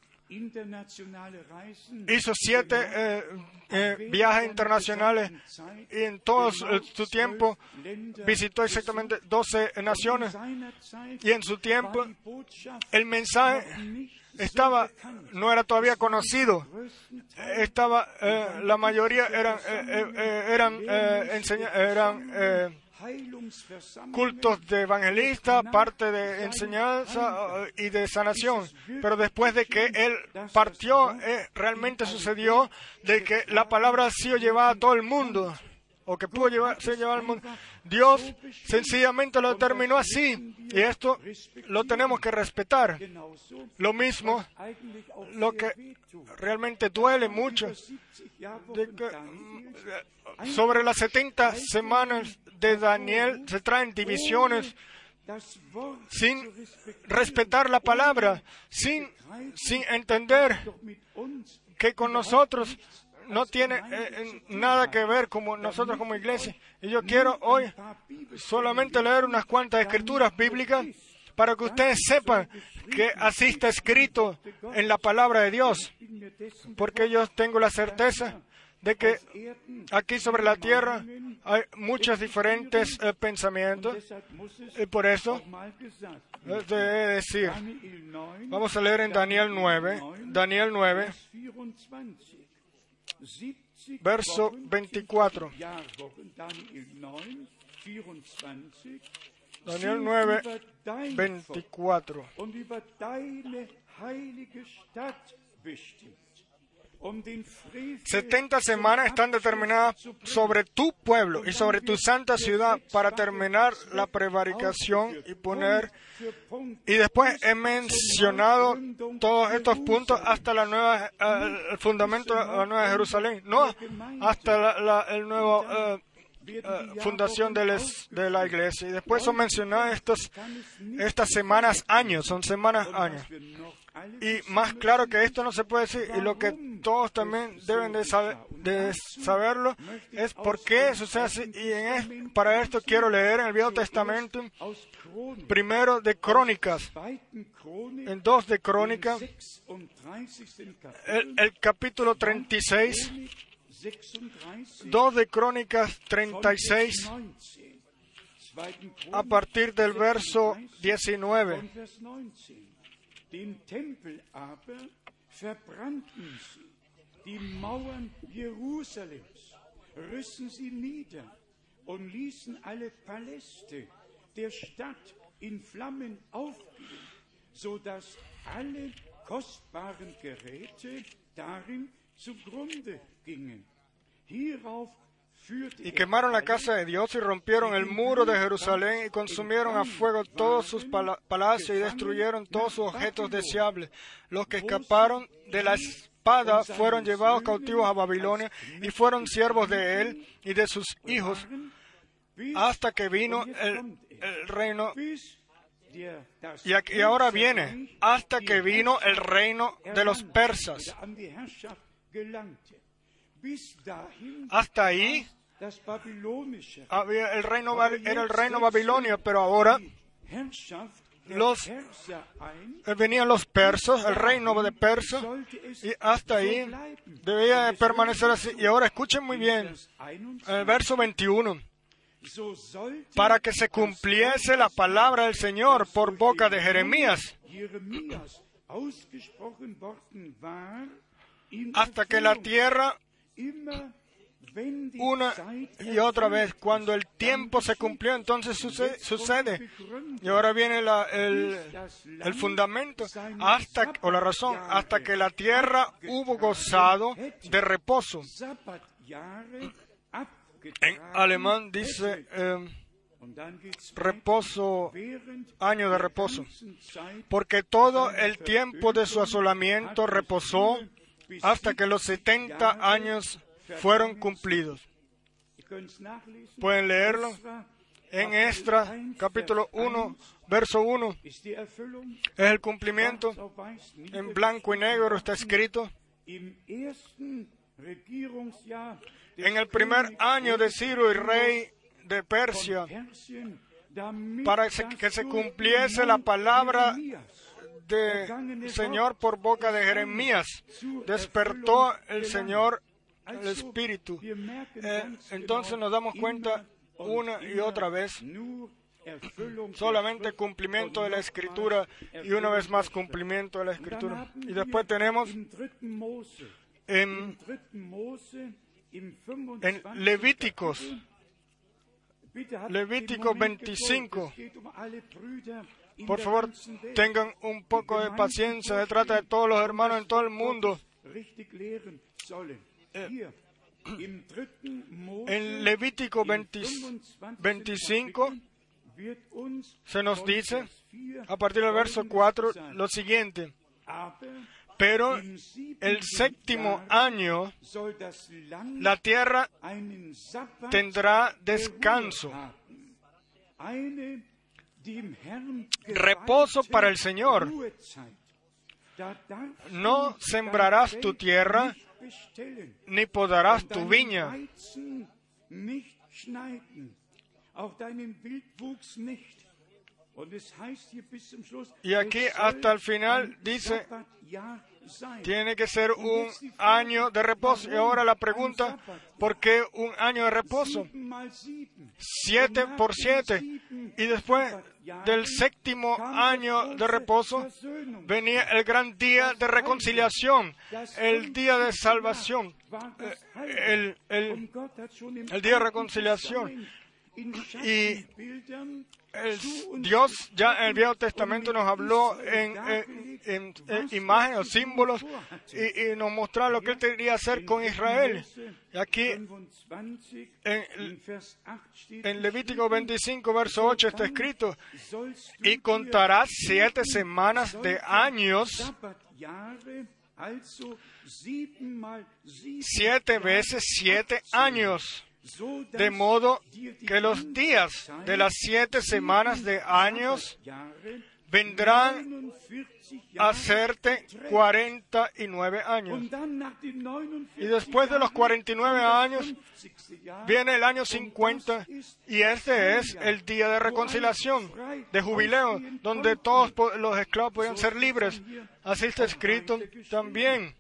hizo siete eh, eh, viajes internacionales y en todo su, su tiempo visitó exactamente 12 naciones y en su tiempo el mensaje estaba no era todavía conocido. Estaba eh, la mayoría eran eh, eh, eh, eran eh, eran eh, cultos de evangelista, parte de enseñanza eh, y de sanación. Pero después de que él partió, eh, realmente sucedió de que la palabra ha sido llevada a todo el mundo, o que pudo llevar, ser llevada al mundo. Dios sencillamente lo determinó así, y esto lo tenemos que respetar. Lo mismo, lo que realmente duele mucho, 70 Jahre de von que, Daniel mm, sobre las 70 semanas de Daniel se traen divisiones sin respetar la palabra, sin, sin entender que con nosotros no tiene eh, eh, nada que ver como nosotros como iglesia. Y yo quiero hoy solamente leer unas cuantas escrituras bíblicas para que ustedes sepan que así está escrito en la palabra de Dios, porque yo tengo la certeza de que aquí sobre la tierra hay muchos diferentes eh, pensamientos y por eso eh, debe decir, Daniel 9 vamos a leer en Daniel 9, Daniel 9, Vers 24 70 verso Wochen, 24. 70 Jahrwochen, Daniel 9 24 70 semanas están determinadas sobre tu pueblo y sobre tu santa ciudad para terminar la prevaricación y poner y después he mencionado todos estos puntos hasta la nueva eh, el fundamento de la nueva Jerusalén. No hasta la- el nuevo eh, eh, fundación de, les- de la iglesia y después son mencionadas estas semanas años son semanas años y más claro que esto no se puede decir, y lo que todos también deben de, saber, de saberlo, es por qué sucede así. Y en para esto quiero leer en el Viejo Testamento, primero de Crónicas, en dos de Crónicas, 36. Kapitel, el, el capítulo 36, 36, dos de Crónicas 36, 19. Zweiten a partir del verso 19. und Vers 19. Den Tempel aber verbrannten sie, die Mauern Jerusalems rissen sie nieder und ließen alle Paläste der Stadt in Flammen aufgehen, so dass alle kostbaren Geräte darin zugrunde gingen. Y quemaron la casa de Dios y rompieron el muro de Jerusalén y consumieron a fuego todos sus pala- palacios y destruyeron todos sus objetos deseables. Los que escaparon de la espada fueron llevados cautivos a Babilonia y fueron siervos de él y de sus hijos hasta que vino el, el reino. Y, aquí- y ahora viene, hasta que vino el reino de los persas. Hasta ahí. había el reino, era el reino babilonio, pero ahora los- eh, venían los persas, el reino de es y hasta ahí debía permanecer así. Y ahora escuchen muy bien, Vers 21, en el verso 21, so sollte para que se cumpliese la palabra del Señor por boca de Jeremías, hasta que la tierra una y otra vez, cuando el tiempo se cumplió, entonces sucede. Y ahora viene la- el, el fundamento, hasta, o la razón, hasta que la tierra hubo gozado de reposo. En alemán dice eh, geht's reposo, año de reposo. porque todo el tiempo de su asolamiento reposó hasta que los 70 años fueron cumplidos. Pueden leerlo. En Esdras, capítulo 1, verso 1, ist die Erfüllung. es el cumplimiento. En blanco y negro está escrito. En el primer año de Ciro y rey de Persia, para que se cumpliese la palabra de Señor por boca de Jeremías, despertó el Señor el Espíritu. Eh, entonces nos damos cuenta una y otra vez solamente cumplimiento de la Escritura y una vez más cumplimiento de la Escritura. Y después tenemos en, im dritten Mose, im 25. en Levíticos, Levítico den Moment 25. Por favor, tengan un poco de paciencia. Se trata de todos los hermanos en todo el mundo. Mose, En Levítico im 20 25. 25 Kapitel, wird uns se nos dice, Vers 4 a partir del verso folgendes 4, gesagt. lo siguiente. Pero el séptimo año la tierra tendrá descanso, reposo para el Señor. No sembrarás tu tierra, ni podarás tu viña, Y aquí hasta el final dice. Tiene que ser un año de reposo. Y ahora la pregunta, ¿por qué un año de reposo? Siete por siete. Y después del séptimo año de reposo venía el gran día de reconciliación, el día de salvación, eh, el, el día de reconciliación. Y el Dios ya en el Viejo Testamento nos habló en, en- en- en imágenes o símbolos y, y nos mostró lo que Él quería hacer con Israel. Y aquí en, Levítico 25, verso 8 está escrito, y contarás siete semanas de años, siete veces siete años, de modo que los días de las siete semanas de años vendrán a hacerte 49 años. Y después de los 49 años viene el año 50 y este es el día de reconciliación, de jubileo, donde todos los esclavos podían ser libres. Así está escrito también.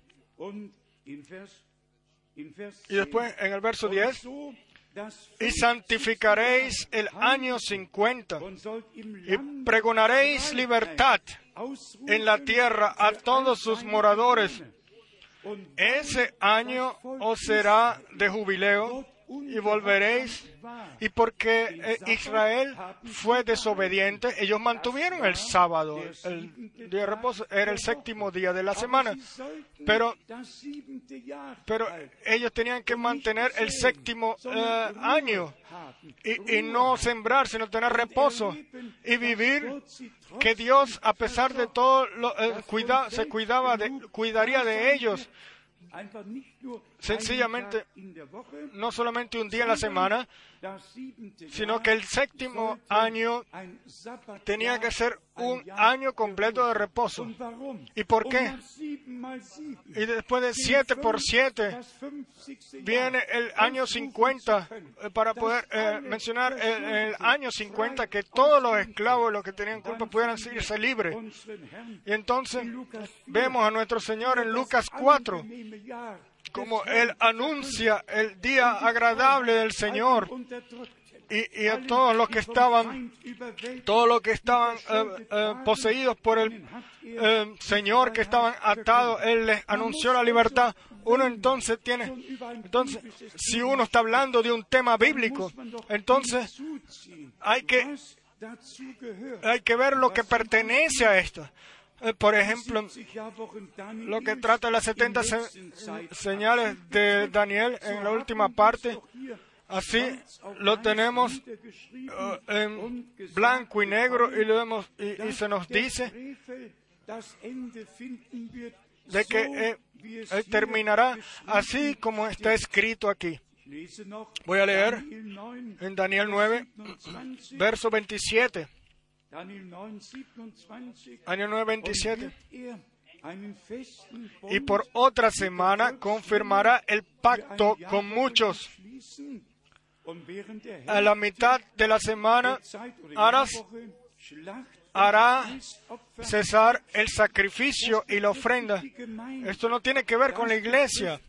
Y después en el verso 10, y santificaréis el año 50 y pregonaréis libertad en la tierra a todos sus moradores. Ese año os será de jubileo y volveréis. Y porque eh, Israel fue desobediente, ellos mantuvieron el sábado, el día de reposo, era el séptimo día de la semana. Pero, pero ellos tenían que mantener el séptimo eh, año y, y no sembrar, sino tener reposo y vivir que Dios, a pesar de todo, lo, eh, se cuidaba de, cuidaría de ellos. Sencillamente, no solamente un día en la semana, sino que el séptimo año tenía que ser un año completo de reposo. ¿Y por qué? Y después de siete por siete viene el año 50 eh, para poder eh, mencionar el, el año 50 que todos los esclavos, los que tenían culpa, pudieran irse libres. Y entonces vemos a nuestro Señor en Lucas 4 como Él anuncia el día agradable del Señor y, a todos los que estaban, todos los que estaban eh, eh, poseídos por el eh, Señor, que estaban atados, Él les anunció la libertad. Uno entonces tiene, entonces, si uno está hablando de un tema bíblico, entonces hay que, hay que ver lo que pertenece a esto. Eh, Por ejemplo, lo que trata las 70 se- señales de Daniel en la última parte, así lo tenemos eh, en blanco y negro y, lo vemos, y, se nos dice de que eh, terminará así como está escrito aquí. Voy a leer Daniel 9, en Daniel 9, 27. verso 27. Daniel 9, 27. Año 9, Und 27. wird er Y por otra semana confirmará el pacto con muchos. A la mitad de la semana harás- hará cesar el sacrificio y la ofrenda. Esto no tiene que ver con la iglesia.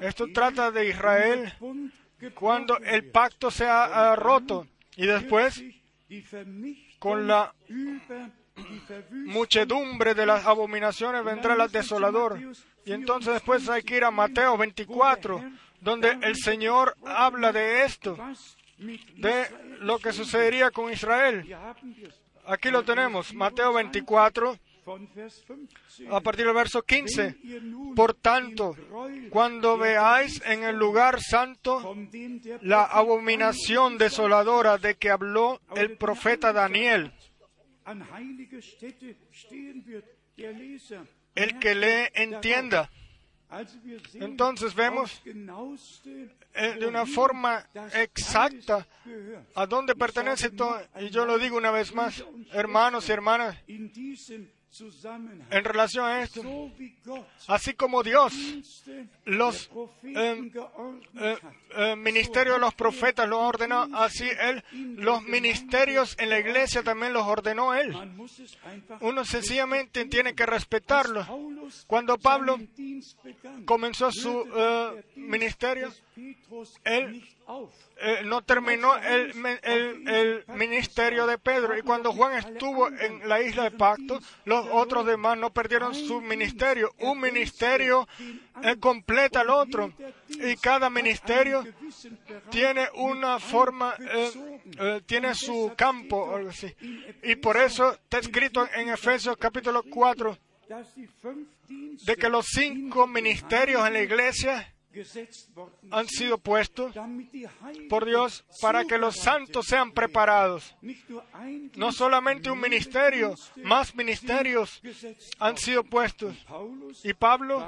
Esto trata de Israel cuando el pacto sea ah, roto. Y después, con la muchedumbre de las abominaciones vendrá el desolador. Y entonces después hay que ir a Mateo 24, donde el Señor habla de esto, de lo que sucedería con Israel. Aquí lo tenemos, Mateo 24, von Vers 15. A partir del verso 15. Wenn ihr nun Por tanto, cuando veáis en el lugar santo la abominación desoladora de que habló el profeta Daniel, el que lee entienda. Entonces vemos eh, de una forma exacta a dónde pertenece todo. Y yo lo digo una vez más, hermanos y hermanas, en relación a esto, así como Dios los eh, eh, eh, ministerio de los profetas los ordenó, así Él, los ministerios en la iglesia también los ordenó Él. Uno sencillamente tiene que respetarlo. Paulus Cuando Pablo comenzó su ministerio, él eh, no terminó el, me- el- el ministerio de Pedro. Y cuando Juan estuvo en la isla de Pacto, los otros demás no perdieron su ministerio. Un ministerio eh, completa al otro. Y cada ministerio tiene una forma, eh, tiene su campo, o algo así. Y por eso está escrito en Efesios capítulo 4 dass die fünf Dienste de que los cinco ministerios en la iglesia han sido puestos por Dios para que los santos sean preparados. No solamente un ministerio, más ministerios han sido puestos. Y Pablo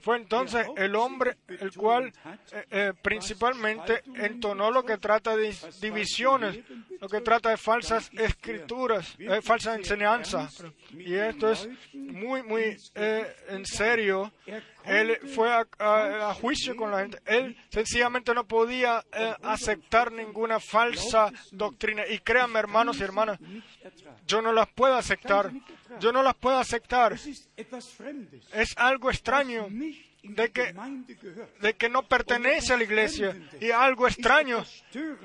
fue entonces el hombre el cual eh, eh, principalmente entonó lo que trata de divisiones, lo que trata de falsas escrituras, eh, falsa enseñanza. Y esto es muy, muy eh, en serio. Él fue a, juicio con la gente. Él sencillamente no podía eh, aceptar ninguna falsa doctrina. Y créanme, hermanos y hermanas, yo no las puedo aceptar. Yo no las puedo aceptar. Es algo extraño de que- de que no pertenece a la iglesia y algo extraño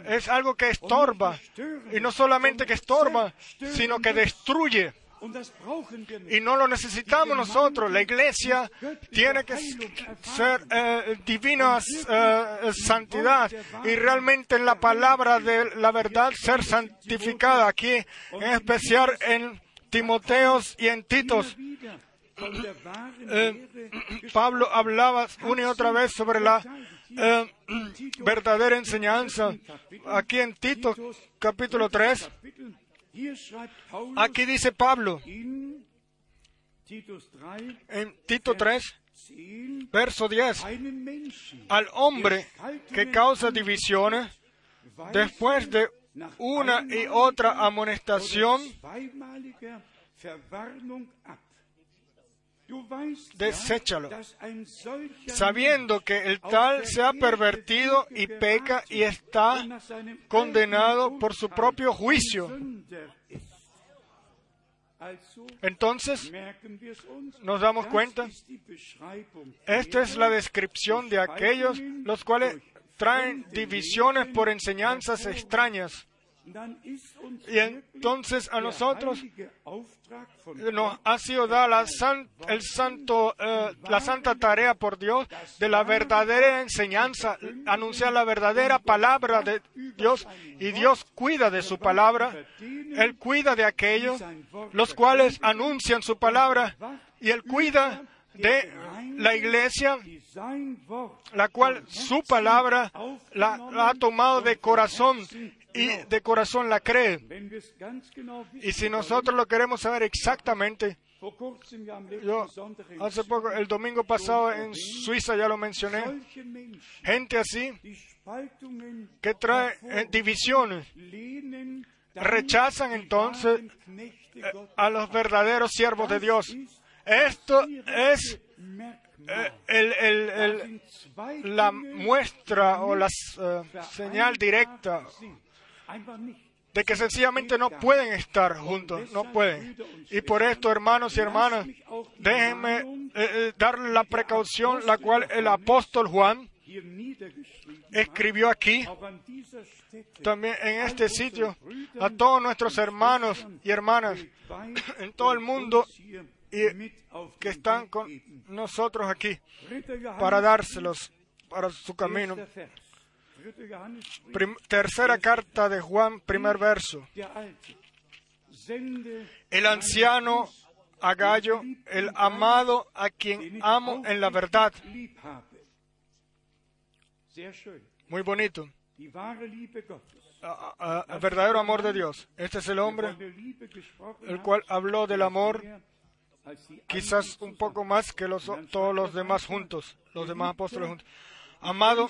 es algo que estorba y no solamente que estorba sino que destruye Y no lo necesitamos nosotros. La iglesia tiene que ser eh, divina eh, santidad. Y realmente en la palabra de la verdad ser santificada aquí en especial en Timoteos y en Titos. Eh, <clears throat> Pablo hablaba una y otra vez sobre la eh, verdadera enseñanza. Aquí en Tito capítulo 3, Aquí dice Pablo, in Titus 3, en Tito 3, 10, verso 10, einen Menschen, al hombre que causa divisiones después de una y otra amonestación, Deséchalo, sabiendo que el tal se ha pervertido y peca y está condenado por su propio juicio. Entonces, nos damos cuenta, esta es la descripción de aquellos los cuales traen divisiones por enseñanzas extrañas. Y entonces a nosotros von nos ha sido dada la, san- el santo, eh, la santa tarea por Dios de la verdadera enseñanza, anunciar la verdadera palabra de Dios. Y Dios cuida de su palabra. Él cuida de aquellos los cuales anuncian su palabra. Y Él cuida de la iglesia, la cual su palabra la, la ha tomado de corazón y de corazón la cree. Y si nosotros lo queremos saber exactamente, Yo hace poco, el domingo pasado en Suiza ya lo mencioné, gente así que trae eh, divisiones, rechazan entonces eh, a los verdaderos siervos de Dios. Esto es eh, el- la muestra o la señal directa. De que sencillamente no pueden estar juntos, no pueden. Y por esto, hermanos y hermanas, déjenme eh, eh, darle la precaución la cual el apóstol Juan escribió aquí, también en este sitio, a todos nuestros hermanos y hermanas en todo el mundo y que están con nosotros aquí para dárselos para su camino. Tercera carta de Juan, primer verso. El anciano a Gallo, el amado a quien amo en la verdad. Muy bonito. A- verdadero amor de Dios. Este es el hombre el cual habló del amor quizás un poco más que los, todos los demás juntos, los demás apóstoles juntos. Amado,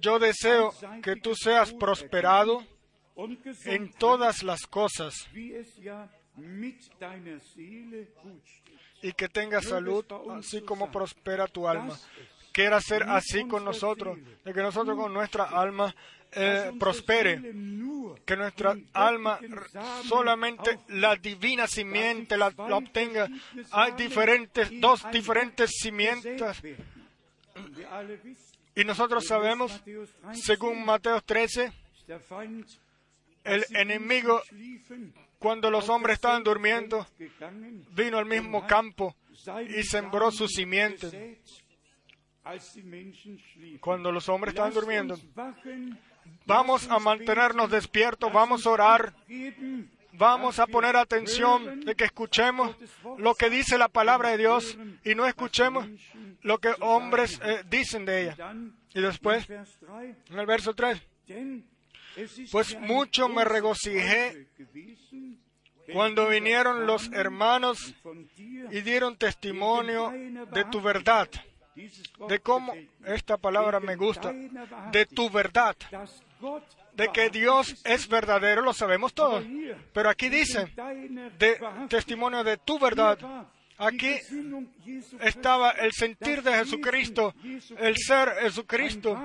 yo deseo que tú seas prosperado en todas las cosas y que tengas salud, así como prospera tu alma. Quiera ser así con nosotros, de que nosotros con nuestra alma eh, prospere, que nuestra alma solamente la divina simiente la, obtenga. Hay diferentes, dos diferentes simientas Y nosotros sabemos, Matthäus 13, según Mateo 13, der Feind, el enemigo cuando los hombres estaban durmiendo vino al mismo campo y sembró su simiente. Cuando los hombres estaban durmiendo, vamos a mantenernos despiertos, vamos a orar, vamos a poner atención de que escuchemos lo que dice la palabra de Dios y no escuchemos lo que hombres eh, dicen de ella. Y después, Vers 3, en el verso 3, denn es ist pues mucho me regocijé cuando vinieron los hermanos y dieron testimonio de tu verdad, de cómo, esta palabra me gusta, de tu verdad, de que Dios es verdadero, lo sabemos todos. Pero aquí dice, de testimonio de tu verdad. Aquí estaba el sentir de Jesucristo, el ser Jesucristo,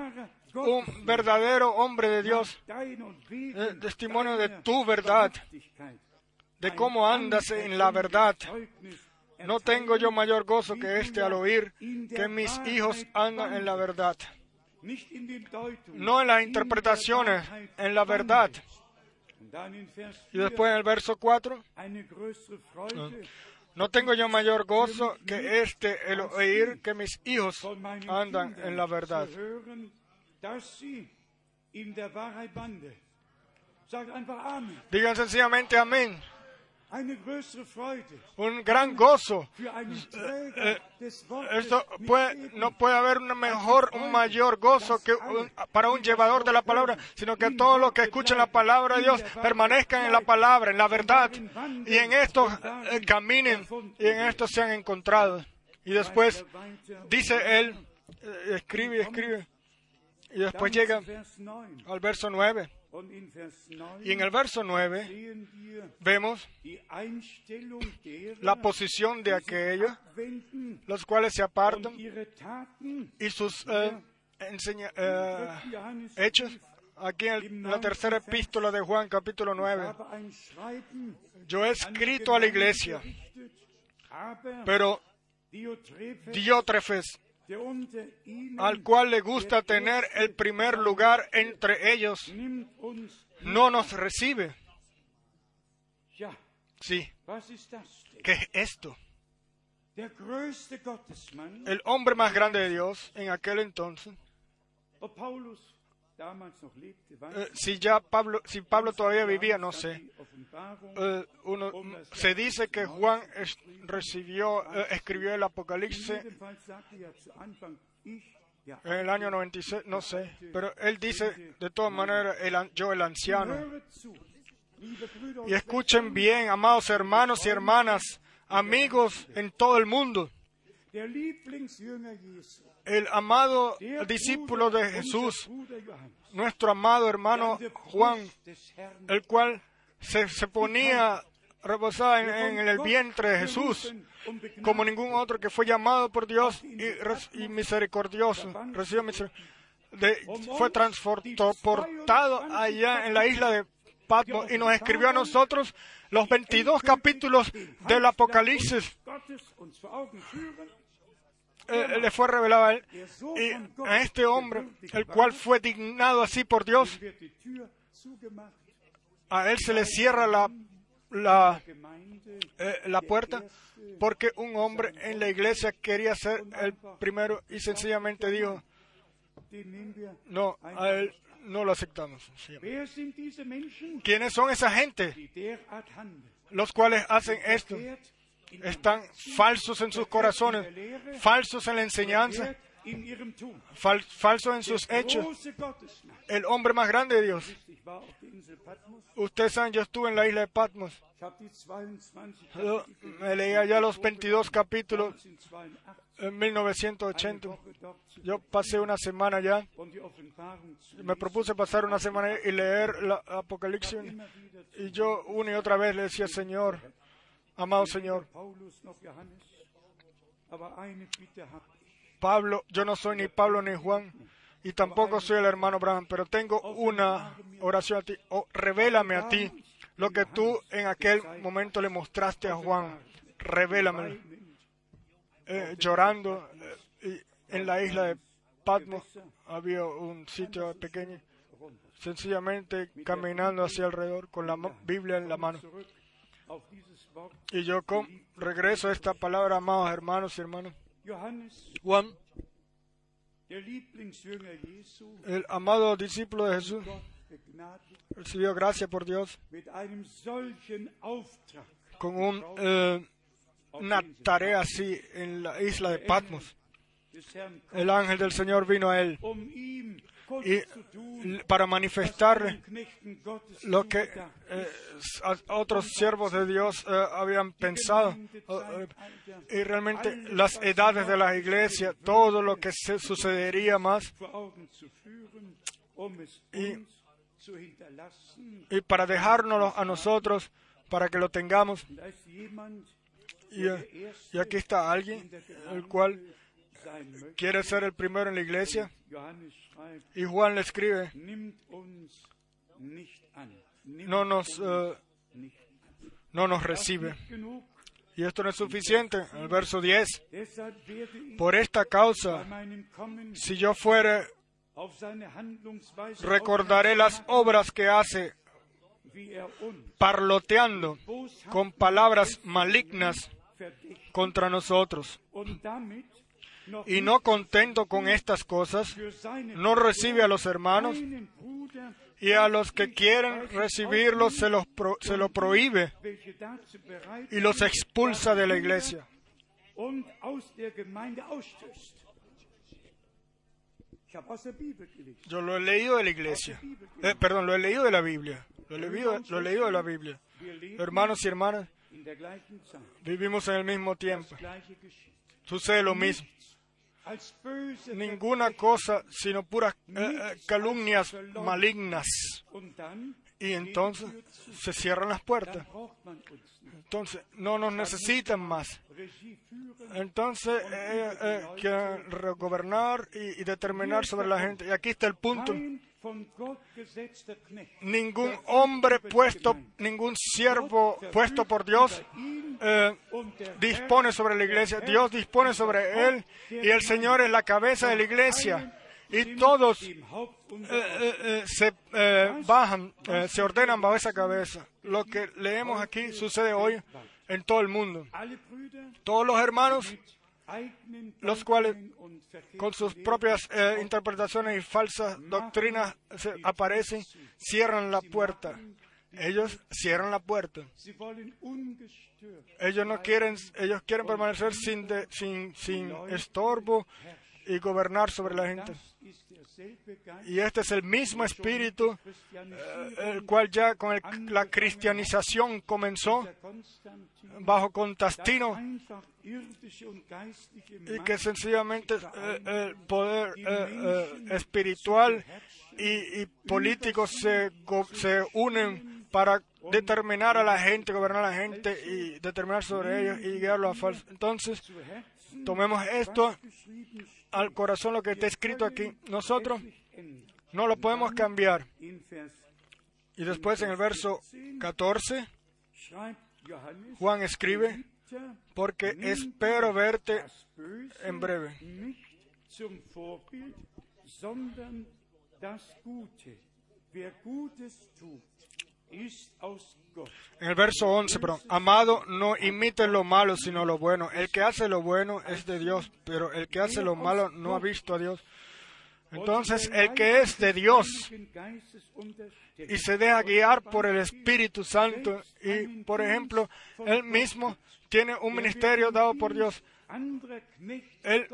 un verdadero hombre de Dios, eh, testimonio de tu verdad, de cómo andas en la verdad. No tengo yo mayor gozo que este al oír que mis hijos andan en la verdad. No en las interpretaciones, en la verdad. Y después en el verso 4, no tengo yo mayor gozo que este el oír que mis hijos andan en la verdad. Digan sencillamente amén. Un gran gozo. Eh, Esto puede, no puede haber un mejor, un mayor gozo que un- para un llevador de la palabra, sino que todos los que escuchen la palabra de Dios permanezcan en la palabra, en la verdad, y en esto eh, caminen y en esto sean encontrados. Y después dice él, eh, escribe escribe, y después llega al verso 9. Y en el verso 9 vemos la posición de aquellos, los cuales se apartan, y sus eh, enseña- eh, hechos. Aquí en la tercera epístola de Juan, capítulo 9. Yo he escrito a la iglesia, pero Diótrefes, al cual le gusta tener el primer lugar entre ellos, no nos recibe. Sí, ¿qué es esto? El hombre más grande de Dios en aquel entonces, eh, si ya Pablo, si Pablo todavía vivía, no sé. Eh, uno, se dice que Juan es- recibió, eh, escribió el Apocalipsis en el año 96, no sé, pero él dice de todas maneras, el yo el anciano. Y escuchen bien, amados hermanos y hermanas, amigos en todo el mundo. El amado discípulo de Jesús, nuestro amado hermano Juan, el cual se, se ponía reposada en, en el vientre de Jesús, como ningún otro que fue llamado por Dios y, y misericordioso, recibió miseric- de- fue transportado allá en la isla de Patmos y nos escribió a nosotros los 22 capítulos del Apocalipsis. Eh, le fue revelado a él y a este hombre, el cual fue dignado así por Dios, a él se le cierra la, la, eh, la puerta porque un hombre en la iglesia quería ser el primero y sencillamente dijo, no, a él no lo aceptamos. ¿Quiénes son esa gente? Los cuales hacen esto. Están falsos en sus corazones, falsos en la enseñanza, falsos en sus hechos. El hombre más grande de Dios. Ustedes saben, yo estuve en la isla de Patmos. Ich habe die 22 Yo me leía ya los 22 capítulos 1982 en 1980. Woche dort zu Yo pasé una semana zu Me propuse pasar una semana y leer la Apocalipsis. Y yo una y otra vez le decía, Señor, amado Señor. Pablo, yo no soy ni Pablo ni Juan, y tampoco soy el hermano Abraham, pero tengo una oración a ti. Oh, revélame a ti lo que tú en aquel momento le mostraste a Juan. Revélamelo. Eh, llorando eh, en la isla de Patmos había un sitio pequeño, sencillamente caminando hacia alrededor con la Biblia en la mano. Y yo con, regreso a esta palabra, amados hermanos y hermanas. Juan, el amado discípulo de Jesús, recibió gracia por Dios con un, eh, una tarea así en la isla de Patmos. El ángel del Señor vino a él um y para Gottes lo que eh, otros siervos de Dios eh, habían pensado. Eh, y realmente las edades de la iglesia, todo lo que sucedería más, Y- y para dejárnoslo a nosotros, para que lo tengamos. Y, y aquí está alguien, el cual sein möchte. quiere ser el primero en la iglesia. Y Juan le escribe, no nos, eh, no nos recibe. Y esto no es suficiente. El verso 10. Deshalb werde ich Por esta causa, si yo fuere, recordaré las obras que hace parloteando con palabras malignas contra nosotros. Y no contento con estas cosas, no recibe a los hermanos y a los que quieren recibirlos se, los pro- se lo prohíbe y los expulsa de la iglesia. Yo lo he leído de la iglesia. Eh, perdón, lo he leído de la Biblia. Lo he leído, lo he leído de la Biblia. Hermanos y hermanas, vivimos en el mismo tiempo. Sucede lo mismo. Ninguna cosa sino puras eh, eh, calumnias malignas. Y entonces se cierran las puertas. Entonces no nos necesitan más. Entonces eh, eh, quieren regobernar y, y determinar sobre la gente. Y aquí está el punto. Ningún hombre puesto, ningún siervo puesto por Dios eh, dispone sobre la iglesia. Dios dispone sobre él y el Señor es la cabeza de la iglesia. Y todos eh, eh, eh, se eh, bajan, eh, se ordenan bajo esa cabeza. Lo que leemos aquí sucede hoy en todo el mundo. Todos los hermanos, los cuales con sus propias eh, interpretaciones y falsas doctrinas se aparecen, cierran la puerta. Ellos cierran la puerta. Ellos no quieren, ellos quieren permanecer sin, de- sin, sin estorbo y gobernar sobre la gente. Y este es el mismo espíritu eh, el cual ya con el- la cristianización comenzó bajo Constantino y que sencillamente eh, el poder eh, espiritual y, político se, se unen para determinar a la gente, gobernar a la gente y determinar sobre ellos y guiarlos a falso. Entonces, tomemos esto al corazón lo que está escrito aquí. Nosotros no lo podemos cambiar. Y después en el verso 14, Juan escribe, porque espero verte en breve. En el verso 11, perdón, amado, no imites lo malo, sino lo bueno. El que hace lo bueno es de Dios, pero el que hace lo malo no ha visto a Dios. Entonces, el que es de Dios y se deja guiar por el Espíritu Santo y, por ejemplo, él mismo tiene un ministerio dado por Dios. Él-.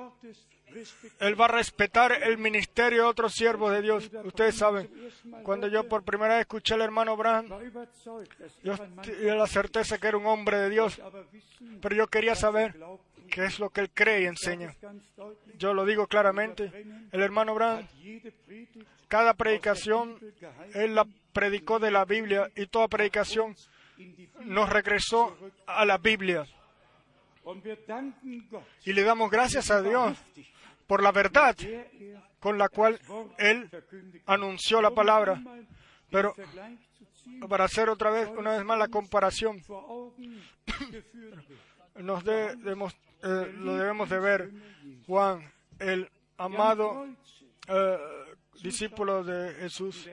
Él va a respetar el ministerio de otros siervos de Dios. Ustedes saben, cuando yo por primera vez escuché al hermano dass yo tenía la certeza que era un hombre de Dios, pero yo quería saber qué es lo que él cree y enseña. Yo lo digo claramente, el hermano Predigt cada predicación, él la predicó de la Biblia y toda predicación nos regresó a la Biblia. Y le damos gracias a Dios por la verdad er con la cual Él anunció la palabra. Pero para hacer otra vez, una vez más, la comparación, <coughs> nos de- eh, lo debemos de ver. Juan, el amado eh, discípulo de Jesús,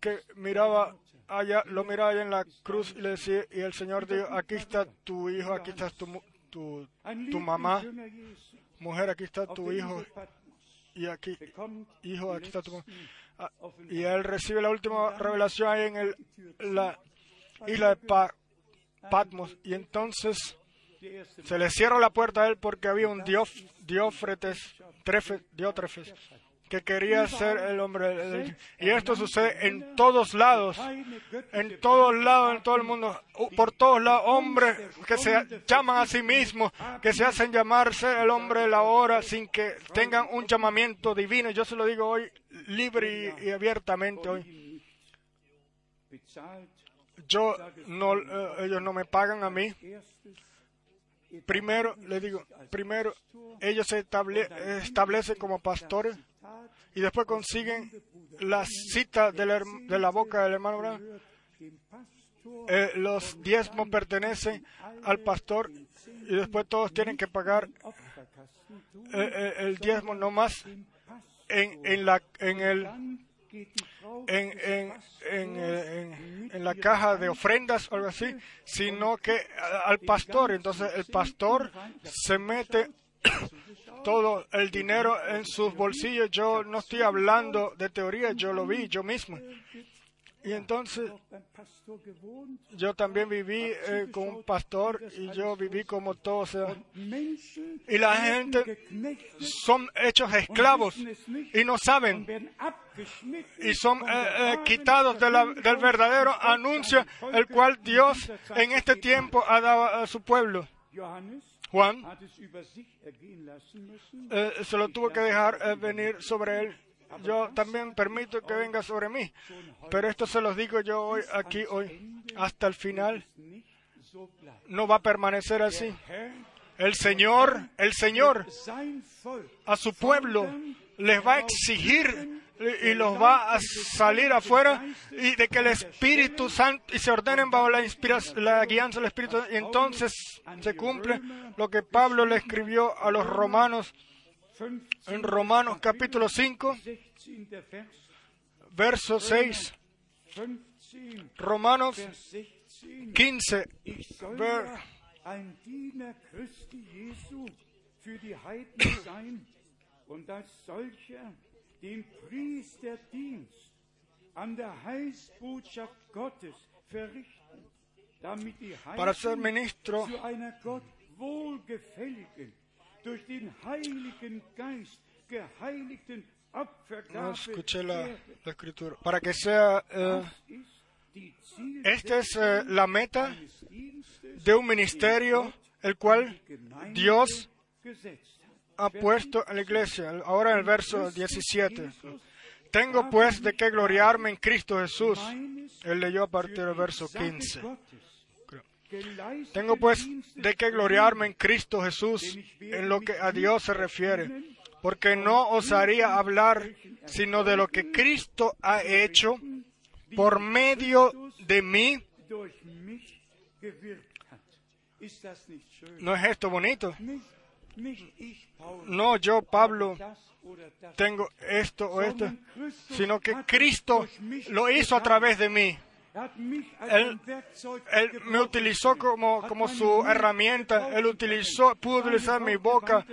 que miraba allá, lo miraba allá en la cruz y le decía, y el Señor dijo, aquí está tu hijo, aquí está tu, tu, tu mamá, mujer, aquí está tu hijo, y aquí, hijo, aquí está tu Ah, Offenbarungen. y él recibe la última revelación ahí en el, la isla de Pa- Patmos. Y entonces se le cierra la puerta a él porque había un diófretes, trefe, diótrefes, que quería ser el hombre. y esto sucede en todos lados, en todos lados, en todo el mundo, por todos lados, hombres que se llaman a sí mismos, que se hacen llamar ser el hombre de la hora sin que tengan un llamamiento divino. Yo se lo digo hoy libre y, y abiertamente hoy. Yo no, eh, ellos no me pagan a mí. Primero, le digo, primero ellos se estable- establecen como pastores y después consiguen la cita de la boca del hermano Branham. Eh, los diezmos pertenecen al pastor y después todos tienen que pagar eh, eh, el diezmo no más en, en, la, en, el, en, en, en, la caja de ofrendas o algo así, sino que al pastor. Entonces el pastor se mete todo el dinero en sus bolsillos. Yo no estoy hablando de teoría, yo lo vi yo mismo. Y entonces yo también viví eh, con un pastor y yo viví como todos. Y la gente son hechos esclavos y no saben y son eh, eh, quitados del verdadero anuncio el cual Dios en este tiempo ha dado a su pueblo. Juan eh, se lo tuvo que dejar eh, venir sobre él. Yo también permito que venga sobre mí, pero esto se los digo yo hoy, aquí, hoy, hasta el final. No va a permanecer así. El Señor, el Señor a su pueblo les va a exigir y los va a salir afuera y de que el Espíritu Santo y se ordenen bajo la la guianza del Espíritu y entonces se cumple lo que Pablo le escribió a los romanos 15, en Romanos capítulo 5 16, der Vers verso 6 15, Romanos Vers 16. 15 Ich soll Ver- para ser ministro zu einer Gott wohlgefälligen, durch den Heiligen Geist geheiligten No Opfergabe escuché la, la escritura. Para que sea... eh, esta es eh, la meta de un ministerio el cual Dios. Ha puesto en la iglesia. Ahora en el verso 17. Tengo pues de qué gloriarme en Cristo Jesús. Él leyó a partir del verso Sache 15. Gottes Creo. geleistete Tengo pues de qué gloriarme en Cristo Jesús en lo que a Dios se refiere, porque no osaría hablar sino de lo que Cristo ha hecho por medio de mí. ¿No es esto bonito? No yo, Pablo, tengo esto o esto, sino que Cristo lo hizo a través de mí. Él- Él me utilizó como, como su herramienta. Él utilizó, pudo utilizar mi boca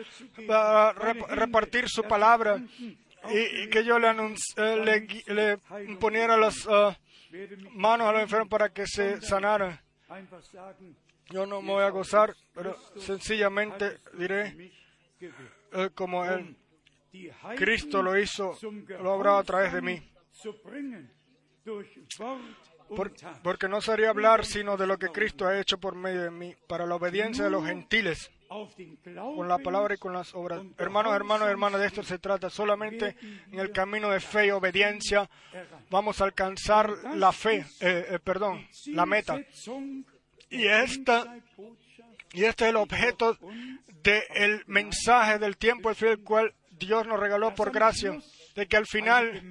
para rep- repartir su palabra y, que yo le, eh, le, le imponiera las ah, manos a los enfermos para que se sanaran. Yo no me voy a gozar, pero sencillamente diré eh, como Él. Cristo lo hizo, lo ha obrado a través de mí. Por- porque no sería hablar sino de lo que Cristo ha hecho por medio de mí, para la obediencia de los gentiles. Con la palabra y con las obras. Hermanos, hermanos, hermanas, de esto se trata. Solamente en el camino de fe y obediencia vamos a alcanzar la fe, eh, eh, perdón, la meta. Y esta, y este es el objeto del mensaje del tiempo, el cual Dios nos regaló por gracia, de que al final,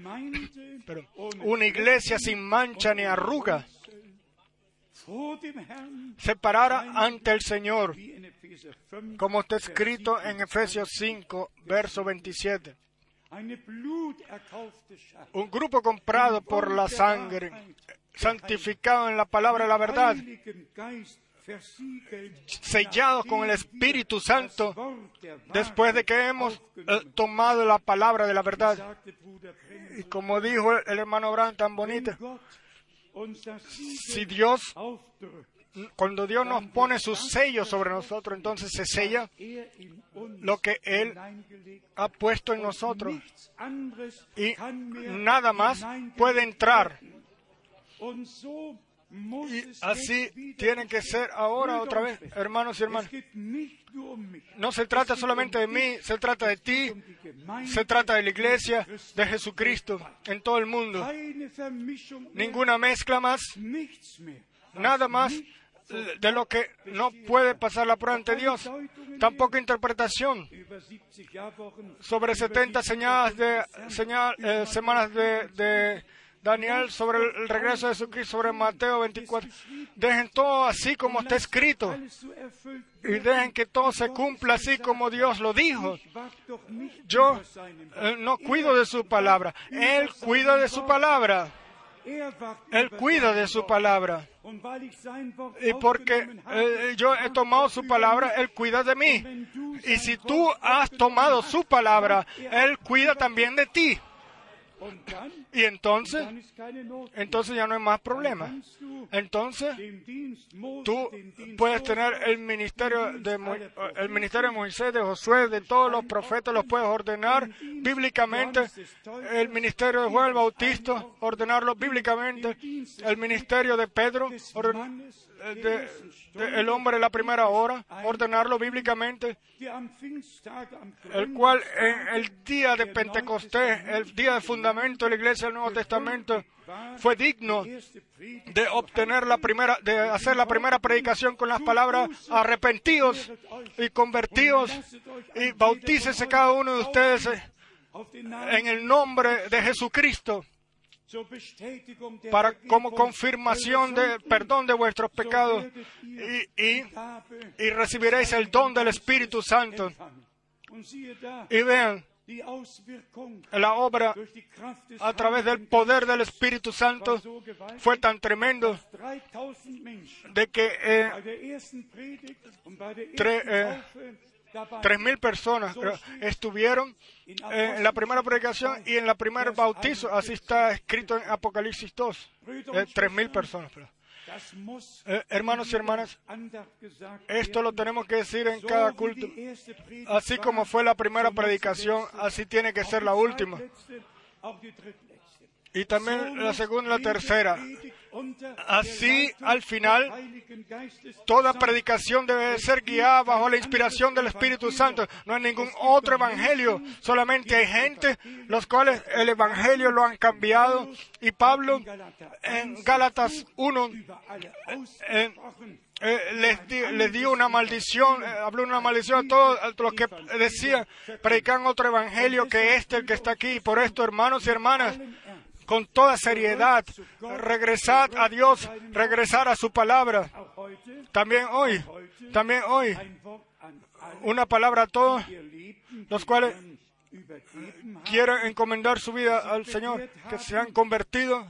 una iglesia sin mancha ni arruga Herrn, separara ante el Señor, wie in Epheser 5, como está escrito en Efesios 5, verso 27. Un grupo comprado por la sangre, santificado en la palabra de la verdad, sellados con el Espíritu Santo, después de que hemos eh, tomado la palabra de la verdad. Y como dijo el, el hermano Abraham tan bonito, si Dios, cuando Dios nos pone su sello sobre nosotros, entonces se sella lo que Él ha puesto en nosotros. Y nada más puede entrar. Y así tiene que ser ahora otra vez, hermanos y hermanas. No se trata solamente de mí, se trata de ti, se trata de la iglesia, de Jesucristo, en todo el mundo. Ninguna mezcla más, nada más de lo que no puede pasar la prueba ante Dios. Tampoco interpretación über 70 Jahrwochen sobre 70 señales de, señal- eh, semanas de, de Daniel, sobre el, regreso de Jesucristo, sobre Mateo 24. Dejen todo así como está escrito y dejen que todo se cumpla así como Dios lo dijo. Yo eh, no cuido de su palabra, Él cuida de su palabra, Él cuida de su palabra. Y porque eh, yo he tomado su palabra, Él cuida de mí. Y si tú has tomado su palabra, Él cuida también de ti. Y entonces, entonces ya no hay más problema. Entonces, tú puedes tener el ministerio de el ministerio de Moisés, de Josué, de todos los profetas, los puedes ordenar bíblicamente. El ministerio de Juan el Bautista, ordenarlo bíblicamente. El ministerio de Pedro, orden- de- de el hombre de la primera hora, ordenarlo bíblicamente. el cual en el día de Pentecostés, el día de fundamento de la iglesia del Nuevo Testamento, fue digno de obtener la primera, de hacer la primera predicación con las palabras arrepentidos y convertidos y bautícese cada uno de ustedes en el nombre de Jesucristo para como confirmación eurer de Sünden. perdón de vuestros pecados y, y, recibiréis el don del Espíritu Santo. Y vean la obra a través del poder del Espíritu Santo fue tan tremendo 3000 Menschen de que eh, Tre- eh, Taufe dabei tres mil personas creo, estuvieron eh, en la primera predicación y en la primera bautizo. Así está escrito en Apocalipsis 2. Brüder Eh, und tres mil Schwestern, personas. Eh, hermanos y hermanas, esto lo tenemos que decir en cada culto. Así como fue la primera predicación, así tiene que ser la última. Y también la segunda y la tercera. Así, al final, Toda predicación debe ser guiada bajo la inspiración del Espíritu Santo. No hay ningún otro evangelio. Solamente hay gente los cuales el evangelio lo han cambiado. Y Pablo en Gálatas 1 eh, eh, les, di- les dio una maldición, eh, habló una maldición a todos a los que decían, predican otro evangelio que este, el que está aquí. Por esto, hermanos y hermanas, con toda seriedad, regresad a Dios, regresar a su palabra. También hoy, también hoy, una palabra a todos los cuales quieren encomendar su vida al Señor, que se han convertido,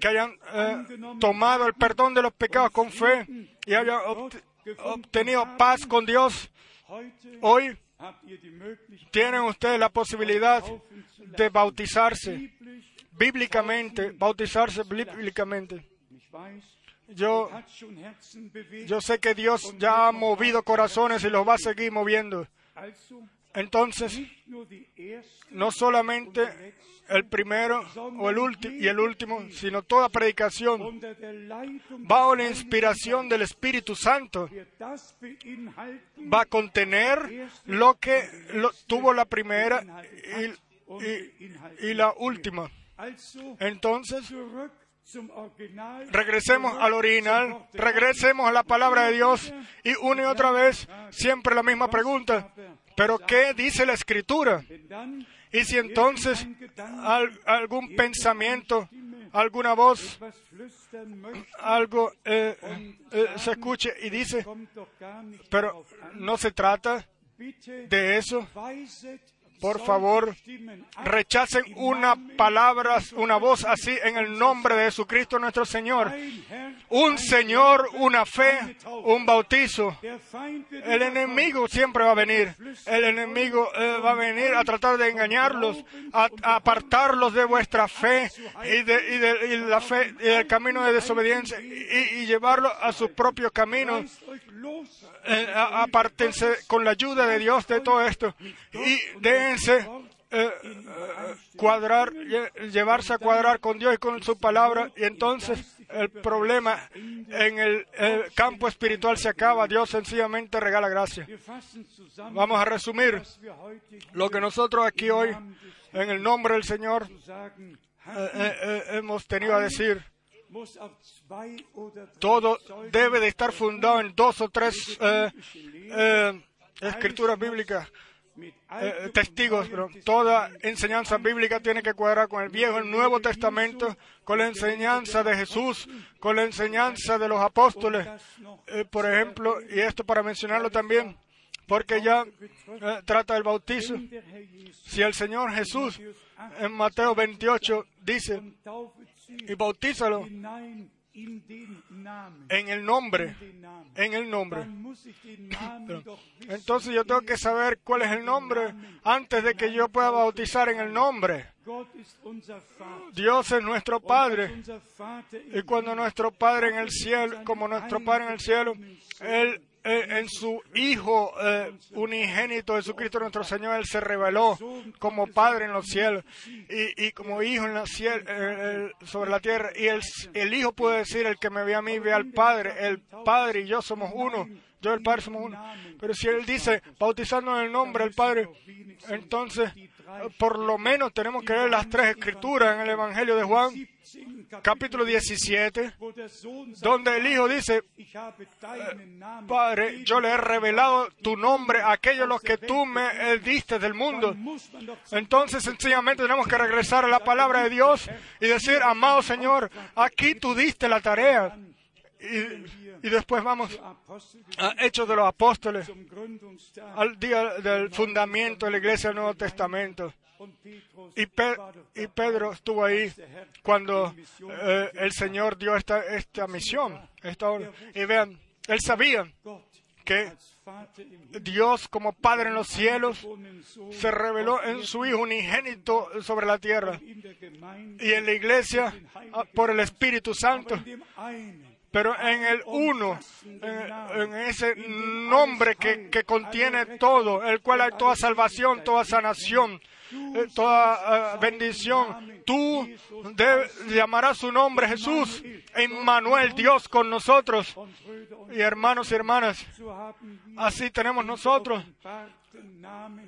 que hayan eh, tomado el perdón de los pecados con fe y hayan obt- obtenido paz con Dios. Hoy tienen ustedes la posibilidad de bautizarse bíblicamente, bautizarse bíblicamente. Yo, yo sé que Dios ya ha movido corazones y los va a seguir moviendo. Entonces, no solamente el primero o el último y el último, sino toda predicación bajo la inspiración del Espíritu Santo va a contener lo que tuvo la primera y la última. Entonces, regresemos al original, regresemos a la palabra de Dios y una y otra vez siempre la misma pregunta. Pero ¿qué dice la escritura? Y si entonces al- algún pensamiento, alguna voz, algo eh, eh, se escuche y dice, pero no se trata de eso, por favor, rechacen una palabra, una voz así en el nombre de Jesucristo nuestro Señor. Un Señor, una fe, un bautizo. El enemigo siempre va a venir. El enemigo eh, va a venir a tratar de engañarlos, a, apartarlos de vuestra fe y de, y de- la fe y del camino de desobediencia y, llevarlos a sus propios caminos. Eh, apártense con la ayuda de Dios de todo esto y eh, eh, cuadrar, lle- llevarse a cuadrar con Dios y con su palabra y entonces el problema en el, el campo espiritual se acaba. Dios sencillamente regala gracia. Vamos a resumir lo que nosotros aquí hoy, en el nombre del Señor, eh, eh, eh, hemos tenido a decir. Todo debe de estar fundado en dos o tres eh, escrituras bíblicas, eh, testigos. pero toda enseñanza bíblica tiene que cuadrar con el Viejo el Nuevo Testamento, con la enseñanza de Jesús, con la enseñanza de los apóstoles. Eh, por ejemplo, y esto para mencionarlo también, porque ya eh, trata del bautizo. Si el Señor Jesús en Mateo 28 dice, y bautízalo en el nombre, en el nombre. Entonces yo tengo que saber cuál es el nombre antes de que yo pueda bautizar en el nombre. Dios es nuestro Padre. Y cuando nuestro Padre en el cielo, como nuestro Padre en el cielo, Él eh, en su Hijo eh, unigénito Jesucristo nuestro Señor, Él se reveló como Padre en los cielos y, y como Hijo en la ciel- eh, eh, sobre la tierra. Y el, el Hijo puede decir, el que me ve a mí, ve al Padre. El Padre y yo somos uno. Yo y el Padre somos uno. Pero si Él dice, bautizando en el nombre del Padre, entonces por lo menos tenemos que leer las tres escrituras en el Evangelio de Juan, capítulo 17, donde el Hijo dice, Padre, yo le he revelado tu nombre a aquellos los que tú me diste del mundo. Entonces, sencillamente tenemos que regresar a la palabra de Dios y decir, amado Señor, aquí tú diste la tarea. Y, y después vamos a Hechos de los Apóstoles, al día del fundamento de la iglesia del Nuevo Testamento. Y, Pe- y Pedro estuvo ahí cuando eh, el Señor dio esta, esta misión. esta. Y vean, él sabía que Dios como Padre en los cielos se reveló en su Hijo unigénito sobre la tierra y en la iglesia ah, por el Espíritu Santo, pero en el uno, en, ese nombre que, contiene todo, el cual hay toda salvación, toda sanación, eh, toda eh, bendición. Tú llamarás su nombre Jesús, Emmanuel, Dios con nosotros. Y hermanos y hermanas, así tenemos nosotros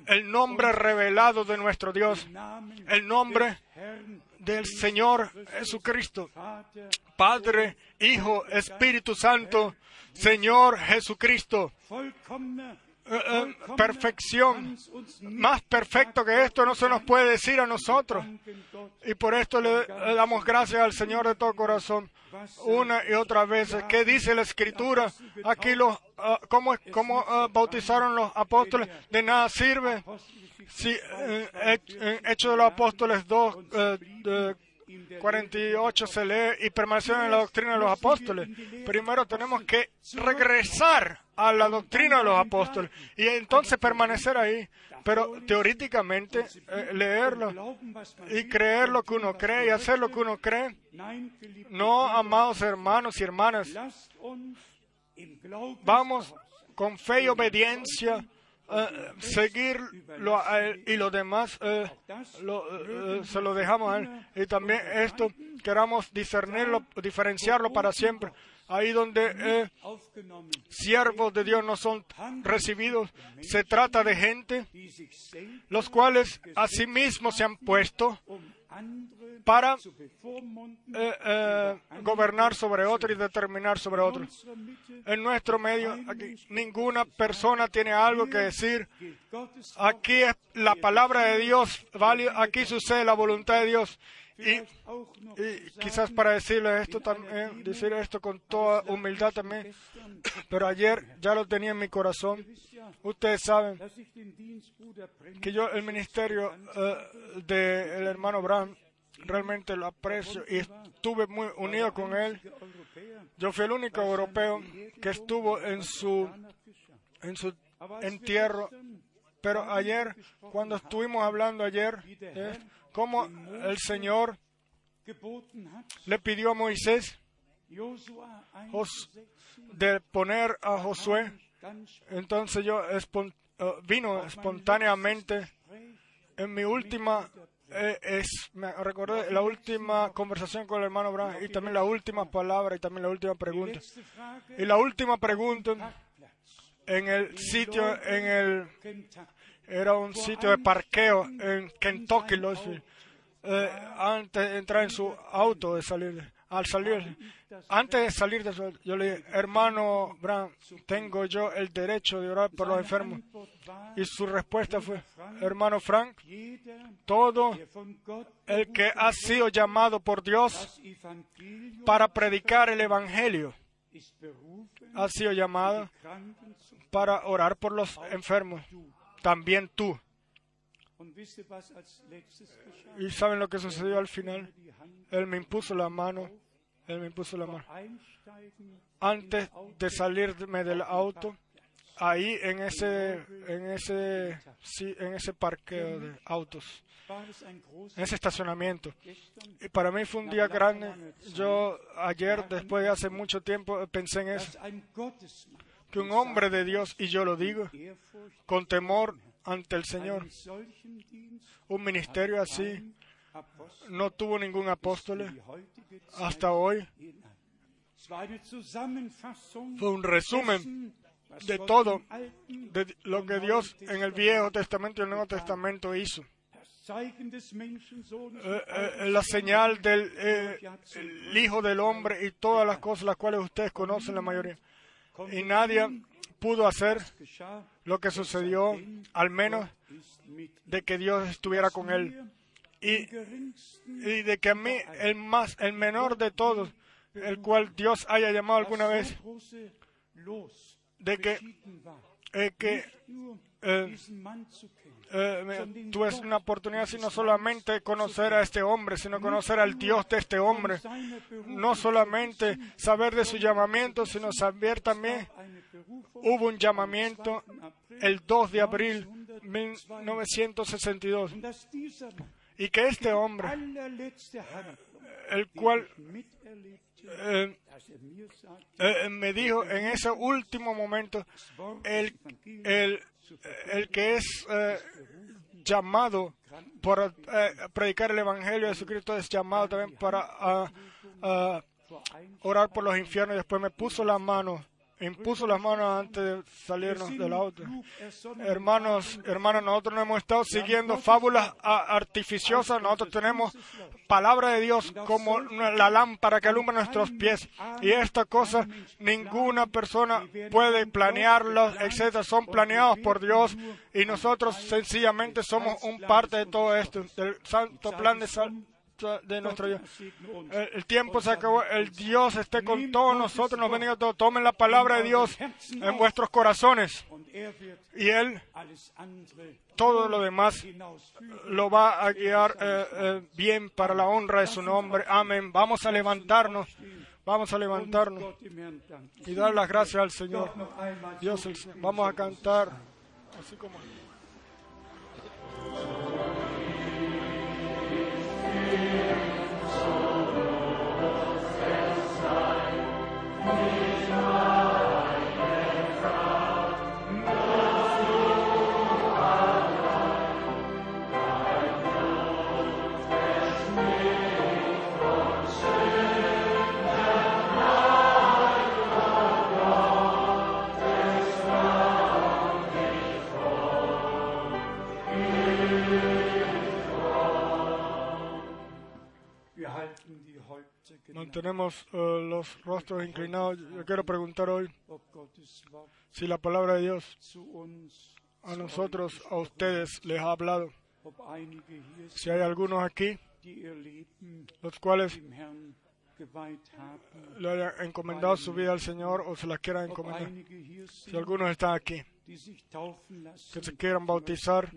el nombre revelado de nuestro Dios, el nombre del Señor Jesucristo. Padre, Hijo, Espíritu Santo, Señor Jesucristo. Eh, eh, perfección. Más perfecto que esto no se nos puede decir a nosotros. Y por esto le, le damos gracias al Señor de todo corazón. Una y otra vez. ¿Qué dice la Escritura? Aquí los, ah, ¿cómo, cómo, ah, bautizaron los apóstoles? De nada sirve. Si en Hechos de los Apóstoles 2, eh, de 48 se lee y permanecer en la doctrina de los apóstoles. Primero tenemos que regresar a la doctrina de los apóstoles y entonces permanecer ahí. Pero teóricamente eh, leerlo y creer lo que uno cree y hacer lo que uno cree. No, amados hermanos y hermanas, vamos con fe y obediencia eh, seguir él y lo demás eh, eh, eh, se lo dejamos a él. Y también esto queramos discernirlo, diferenciarlo para siempre. Ahí donde eh, siervos de Dios no son recibidos, se trata de gente los cuales a sí mismos se han puesto para eh, eh, gobernar sobre otro y determinar sobre otro. En nuestro medio, aquí, ninguna persona tiene algo que decir. Aquí es la palabra de Dios, aquí sucede la voluntad de Dios. Y, quizás para decirle esto también, decir esto con toda humildad también, pero ayer ya lo tenía en mi corazón. Ustedes saben que yo el ministerio eh, del hermano Brown realmente lo aprecio y estuve muy unido con él. Yo fui el único europeo que estuvo en su en su entierro. Pero ayer, cuando estuvimos hablando ayer, es como el Señor le pidió a Moisés de poner a Josué, entonces yo eh, vino espontáneamente en mi última eh, es me recordé la última conversación con el hermano Brown y también la última palabra y también la última pregunta y la última pregunta en el sitio en el. Era un sitio de parqueo en Kentucky. Eh, antes de entrar en su auto, de salir, al salir, antes de salir de su, yo le dije, hermano Brown, tengo yo el derecho de orar por los enfermos. Y su respuesta fue, hermano Frank, todo el que ha sido llamado por Dios para predicar el Evangelio, ha sido llamado para orar por los enfermos. También tú. ¿Y saben lo que sucedió al final? Él me impuso la mano. Él me impuso la mano. Antes de salirme del auto, ahí en ese, en ese, sí, en ese parqueo de autos, en ese estacionamiento. Y para mí fue un día grande. Yo ayer, después de hace mucho tiempo, pensé en eso. Que un hombre de Dios, y yo lo digo, con temor ante el Señor, un ministerio así, no tuvo ningún apóstol hasta hoy. Fue un resumen de todo, de lo que Dios en el Viejo Testamento y el Nuevo Testamento hizo. Eh, eh, la señal del eh, el Hijo del Hombre y todas las cosas las cuales ustedes conocen la mayoría. Y nadie pudo hacer lo que sucedió, al menos de que Dios estuviera con él. Y, de que a mí, el más, el menor de todos, el cual Dios haya llamado alguna vez, de que, eh, que eh, eh, me- tuve una oportunidad, si no solamente conocer a este hombre, sino conocer al Dios de este hombre. No solamente saber de su llamamiento, sino saber también hubo un llamamiento el 2 de abril 1962 Und dass dieser y que este hombre, el cual eh, sagte, eh, me dijo en ese último momento, el, el, el que es eh, llamado para eh, predicar el Evangelio de Jesucristo es llamado también para ah, ah, orar por los infiernos. Y después me puso las manos, impuso las manos antes de salirnos del auto. Hermanos, hermanos, nosotros no hemos estado siguiendo fábulas artificiosas, nosotros tenemos palabra de Dios como la lámpara que alumbra nuestros pies. Y esta cosa ninguna persona puede planearlas, etcétera. Son planeados por Dios y nosotros sencillamente somos un parte de todo esto, del santo plan de de nuestro Dios. El, el tiempo se acabó. El Dios esté con todos nosotros. Nos bendiga a todos. Tomen la palabra de Dios en vuestros corazones. Y Él, todo lo demás, lo va a guiar eh, eh, bien para la honra de su nombre. Amén. Vamos a levantarnos. Vamos a levantarnos y dar las gracias al Señor. Dios, el Señor. Vamos a cantar. Así como. Mantenemos eh, los rostros inclinados. Yo quiero preguntar hoy si la palabra de Dios a nosotros, a ustedes, les ha hablado. Si hay algunos aquí, los cuales le hayan encomendado su vida al Señor o se las quieran encomendar. Si algunos están aquí, que se quieran bautizar,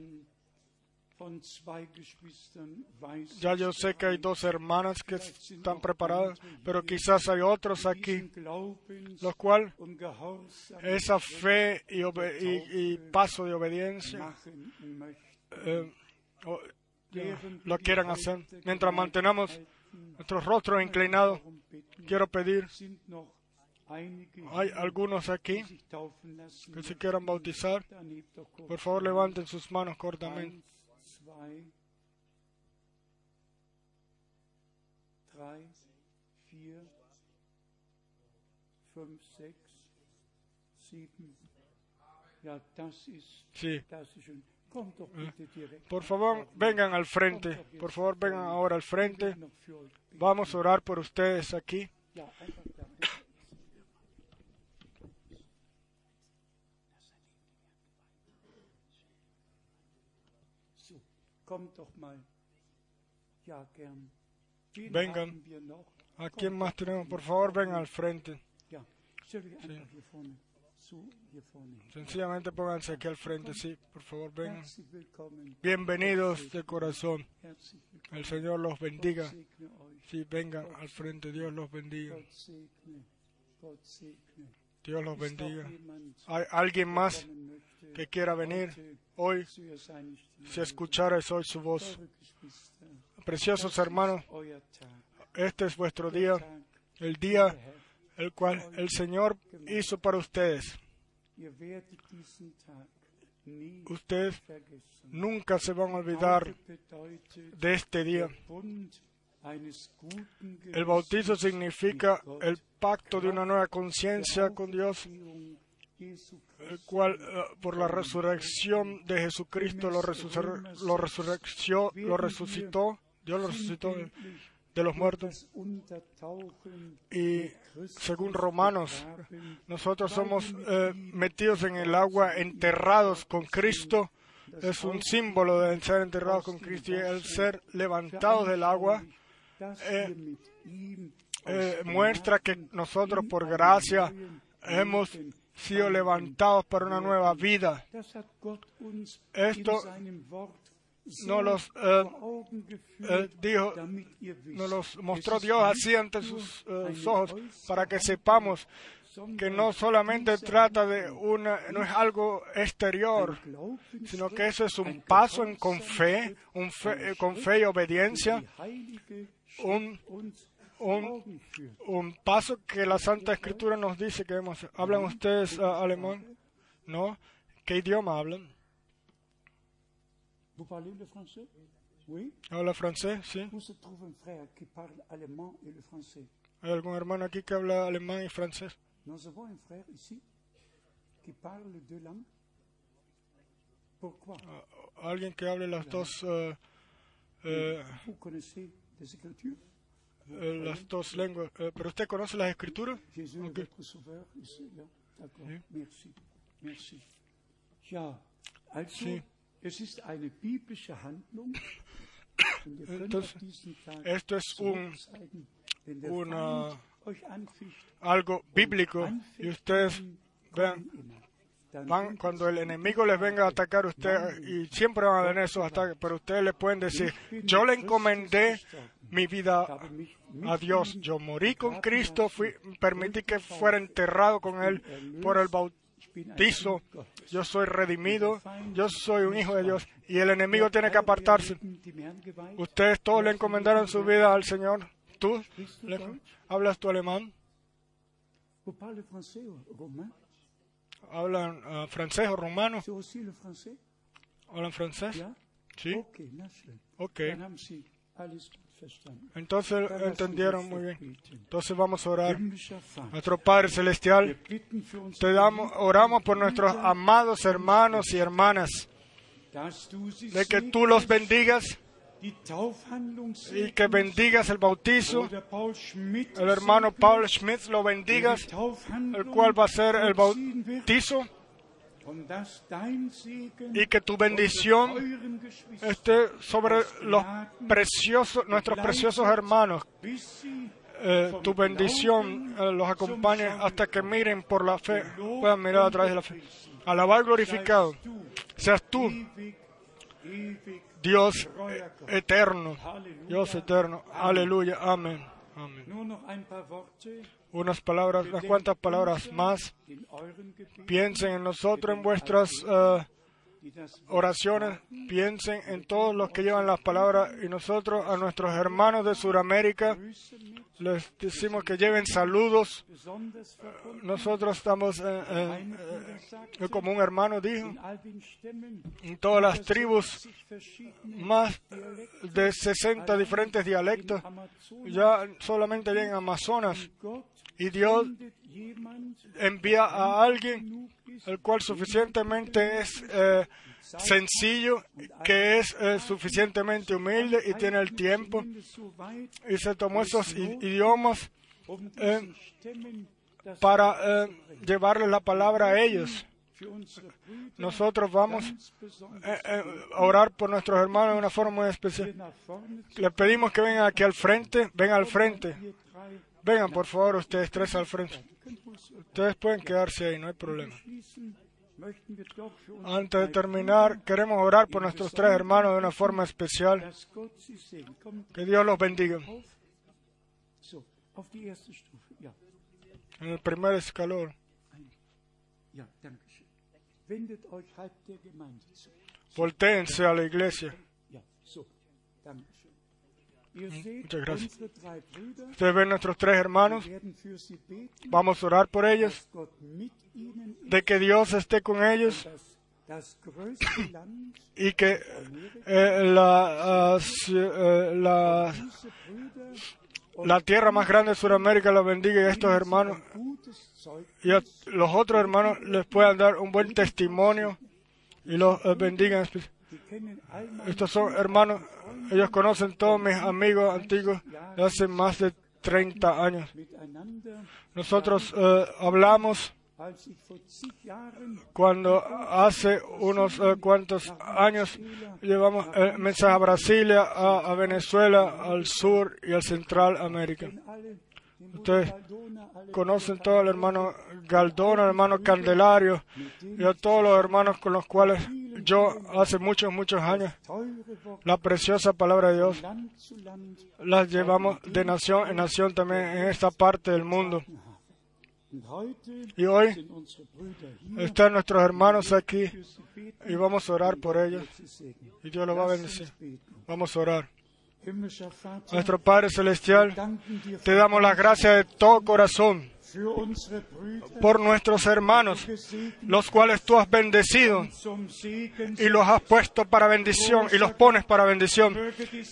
ya yo sé que hay dos hermanas que están preparadas, pero quizás hay otros aquí, los cuales esa fe y, obe- y- y paso de obediencia eh, lo quieran hacer. Mientras mantenemos nuestros rostros inclinados, quiero pedir, hay algunos aquí que se quieran bautizar, por favor levanten sus manos cortamente. Sí. direkt. Por favor, vengan al frente. Por favor, vengan ahora al frente. Vamos a orar por ustedes aquí. Vengan. ¿A quién más tenemos? Por favor, vengan al frente. Hin. Sencillamente pónganse aquí al frente, sí. Por favor, vengan. Bienvenidos de corazón. El Señor los bendiga. Sí, vengan al frente. Dios los bendiga. Dios los bendiga. ¿Hay alguien más que quiera venir hoy? Si escucharais hoy su voz. Preciosos hermanos, este es vuestro día, el día el cual el Señor hizo para ustedes. Ustedes nunca se van a olvidar de este día. El bautizo significa el pacto de una nueva conciencia con Dios, el cual eh, por la resurrección de Jesucristo lo, lo resurreció, lo resucitó, Dios lo resucitó de, los muertos. Y según Romanos, nosotros somos eh, metidos en el agua, enterrados con Cristo. Es un símbolo de ser enterrados con Cristo y el ser levantados del agua eh, eh, muestra que nosotros por gracia hemos sido levantados para una nueva vida. Esto no los, eh, eh, dijo, Nos los mostró Dios así ante sus eh, ojos para que sepamos que no solamente trata de una, no es algo exterior, sino que eso es un paso en, con fe, un fe- con fe y obediencia, un, un, un paso que la Santa Escritura nos dice que hacer. ¿Hablan ustedes ah, alemán? ¿No? ¿Qué idioma hablan? ¿Habla francés? ¿Sí? ¿Hay algún hermano aquí que habla alemán y francés? Pourquoi ¿Alguien que hable las dos, eh, eh, Eh, las dos lenguas? Eh, ¿Pero usted conoce las Escrituras? Jésus, Ok. notre Sauveur, ici, ja, d'accord. Merci, merci. Ja, also, Sí. <coughs> könnt Entonces, esto es un- una-. Algo bíblico. Y ustedes vean, cuando el enemigo les venga a atacar usted, y siempre van a venir esos ataques, pero ustedes le pueden decir, yo le encomendé mi vida a Dios. Yo morí con Cristo, fui, permití que fuera enterrado con Él por el bautizo. Yo soy redimido, yo soy un hijo de Dios. Y el enemigo tiene que apartarse. Ustedes todos le encomendaron su vida al Señor. ¿Tú? ¿Hablas tu alemán? ¿Hablan ah, francés o rumano? ¿Hablan francés? Sí. Ok. Entonces entendieron muy bien. Entonces vamos a orar. Nuestro Padre Celestial, te damos, oramos por nuestros amados hermanos y hermanas, de que tú los bendigas y que bendigas el bautizo. El hermano Paul Schmidt lo bendigas, el cual va a ser el bautizo. Y que tu bendición esté sobre los preciosos, nuestros preciosos hermanos. Eh, tu bendición eh, los acompañe hasta que miren por la fe, puedan mirar a través de la fe. Alabado y glorificado. seas tú, Dios eterno, Dios eterno. Aleluya, amén. Unas palabras, unas cuantas palabras más. Piensen en nosotros, en vuestras oraciones. Piensen en todos los que llevan las palabras y nosotros a nuestros hermanos de Sudamérica les decimos que lleven saludos. Nosotros estamos, eh, eh, como un hermano dijo, en todas las tribus, 60 verschiedene más de 60 diferentes dialectos, ya solamente en Amazonas. Y Dios envía a alguien el cual suficientemente es eh, sencillo, que es eh, suficientemente humilde y tiene el tiempo. Y se tomó esos idiomas Eh, para llevarles la palabra a ellos. Nosotros vamos a orar por nuestros hermanos de una forma muy especial. Les pedimos que vengan aquí al frente, vengan al frente. Vengan, por favor, ustedes tres al frente. Ustedes pueden quedarse ahí, no hay problema. Antes de terminar, queremos orar por nuestros tres hermanos de una forma especial. Que Dios los bendiga. En el primer escalón, voltéense a la iglesia. Muchas gracias. Ustedes ven nuestros tres hermanos. Vamos a orar por ellos, de que Dios esté con ellos. <coughs> y que eh, la, ah, eh, la, la tierra más grande de Sudamérica los bendiga y a estos hermanos. Y a los otros hermanos les puedan dar un buen testimonio y los eh, bendigan. Estos son hermanos, ellos conocen todos mis amigos antiguos de hace más de 30 años. Nosotros eh, hablamos cuando hace unos eh, cuantos años llevamos el mensaje a Brasilia, a, a Venezuela, al sur y al Central América. Ustedes Galdona, conocen todo el hermano Galdón, el hermano Candelario y a todos los hermanos con los cuales yo hace muchos, muchos años la preciosa palabra de Dios las llevamos de nación en nación también en esta parte del mundo. Y hoy están nuestros hermanos aquí y vamos a orar por ellos y Dios los va a bendecir. Vamos a orar. Nuestro Padre Celestial, te damos las gracias de todo corazón por nuestros hermanos, los cuales tú has bendecido y los has puesto para bendición y los pones para bendición.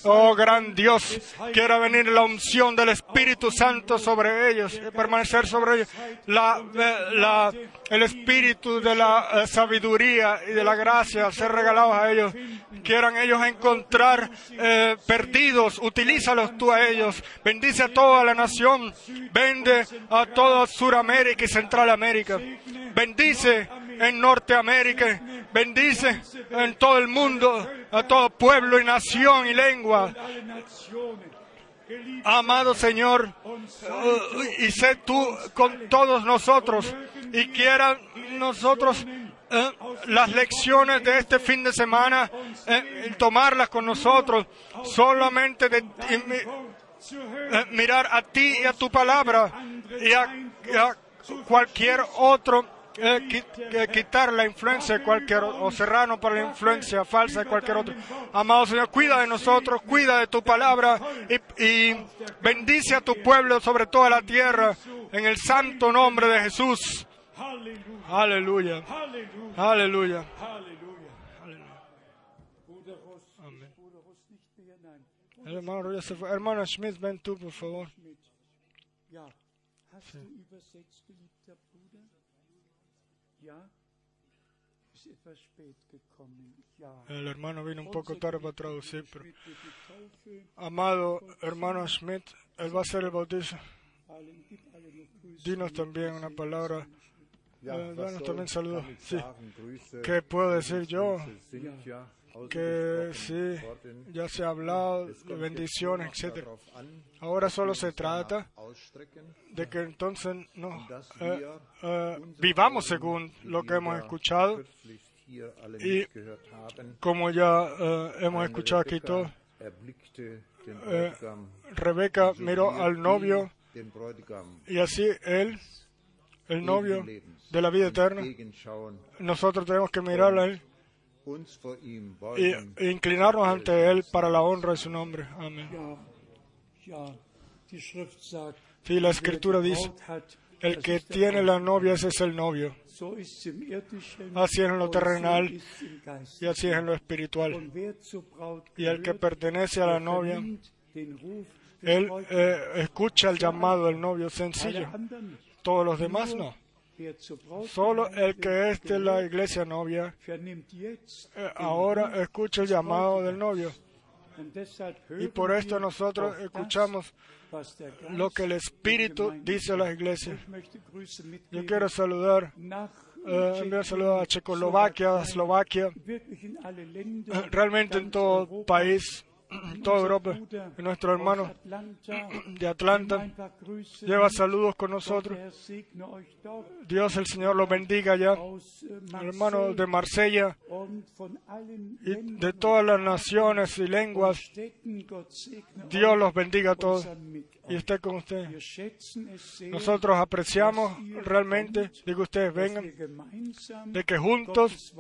Oh gran Dios, quiera venir la unción del Espíritu Santo sobre ellos, permanecer sobre ellos, eh, la- el Espíritu de la eh, sabiduría y de la gracia ser regalados a ellos. Quieran ellos encontrar eh, perdidos, utilízalos tú a ellos. Bendice a toda la nación, vende a toda Suramérica y Centralamérica. Bendice en Norteamérica, bendice en todo el mundo, a todo pueblo y nación y lengua. Amado Señor, eh, y sé tú con todos nosotros y quieran nosotros eh, las lecciones de este fin de semana eh, tomarlas con nosotros, solamente de, eh, mirar a ti y a tu palabra y a, cualquier otro eh, qui- quitar la influencia de cualquier o serrano para la influencia falsa de cualquier otro. Amado Señor, cuida de nosotros, cuida de tu palabra y, bendice a tu pueblo sobre toda la tierra en el santo nombre de Jesús. Aleluya, aleluya. Amén. El hermano. Hermano Schmidt, ven tú, por favor. El hermano vino un poco tarde para traducir, pero amado hermano Schmidt, él va a hacer el bautizo. Dinos también una palabra. Eh, danos también saludos. Sí. ¿Qué puedo decir yo? Que sí, ya se ha hablado de bendiciones, etc. Ahora solo se trata de que entonces no, eh, eh, vivamos según lo que hemos escuchado, y como ya eh, hemos escuchado aquí todo. Rebeca miró al novio y así él, el novio de la vida eterna, nosotros tenemos que mirarlo a él y inclinarnos ante él para la honra de su nombre. Amén. Sí, la escritura dice, el que tiene la novia, ese es el novio. Así es en lo terrenal y así es en lo espiritual. Y el que pertenece a la novia, él eh, escucha el llamado del novio sencillo. Todos los demás no. Solo el que es de la iglesia novia, eh, ahora escucha el llamado del novio. Y por esto nosotros escuchamos lo que el Espíritu dice a las iglesias. Yo quiero saludar, eh, a Checoslovaquia, a Eslovaquia, eh, realmente en todo país, toda Europa. Nuestro hermano de Atlanta lleva saludos con nosotros. Dios el Señor los bendiga ya. Hermano de Marsella y de todas las naciones y lenguas, Dios los bendiga a todos y esté con sehr, Nosotros apreciamos realmente de que ustedes vengan, de que juntos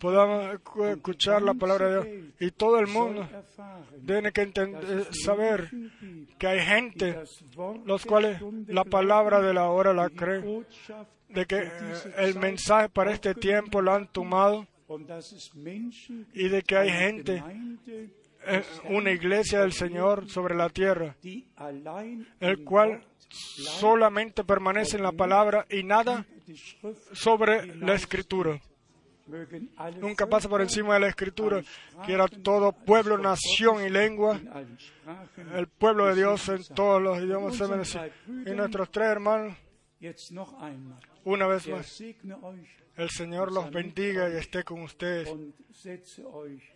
podamos escu- escuchar la palabra de Dios. Y todo el mundo tiene que eh, saber que hay gente los cuales la palabra de la hora la creen, de que eh, el mensaje para este tiempo lo han tomado y de que hay gente, una iglesia del Señor sobre la tierra, el cual solamente permanece en la palabra y nada sobre la escritura. Nunca pasa por encima de la escritura, que era todo pueblo, nación y lengua, el pueblo de Dios en todos los idiomas Y nuestros tres hermanos, una vez más, el Señor los bendiga y esté con ustedes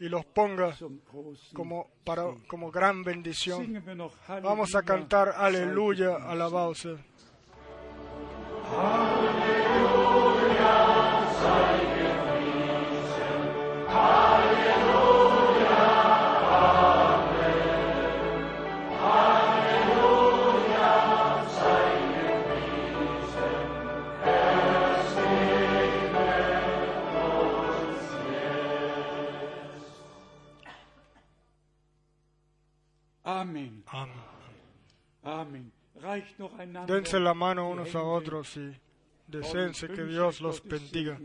y los ponga como, para, como gran bendición. Vamos a cantar aleluya, gepriesen. Dense la mano unos a otros y deseense que wünsche Dios los bendiga.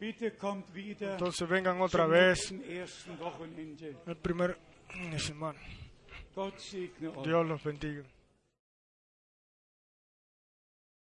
Entonces vengan otra vez. el primer semana. Dios los bendiga.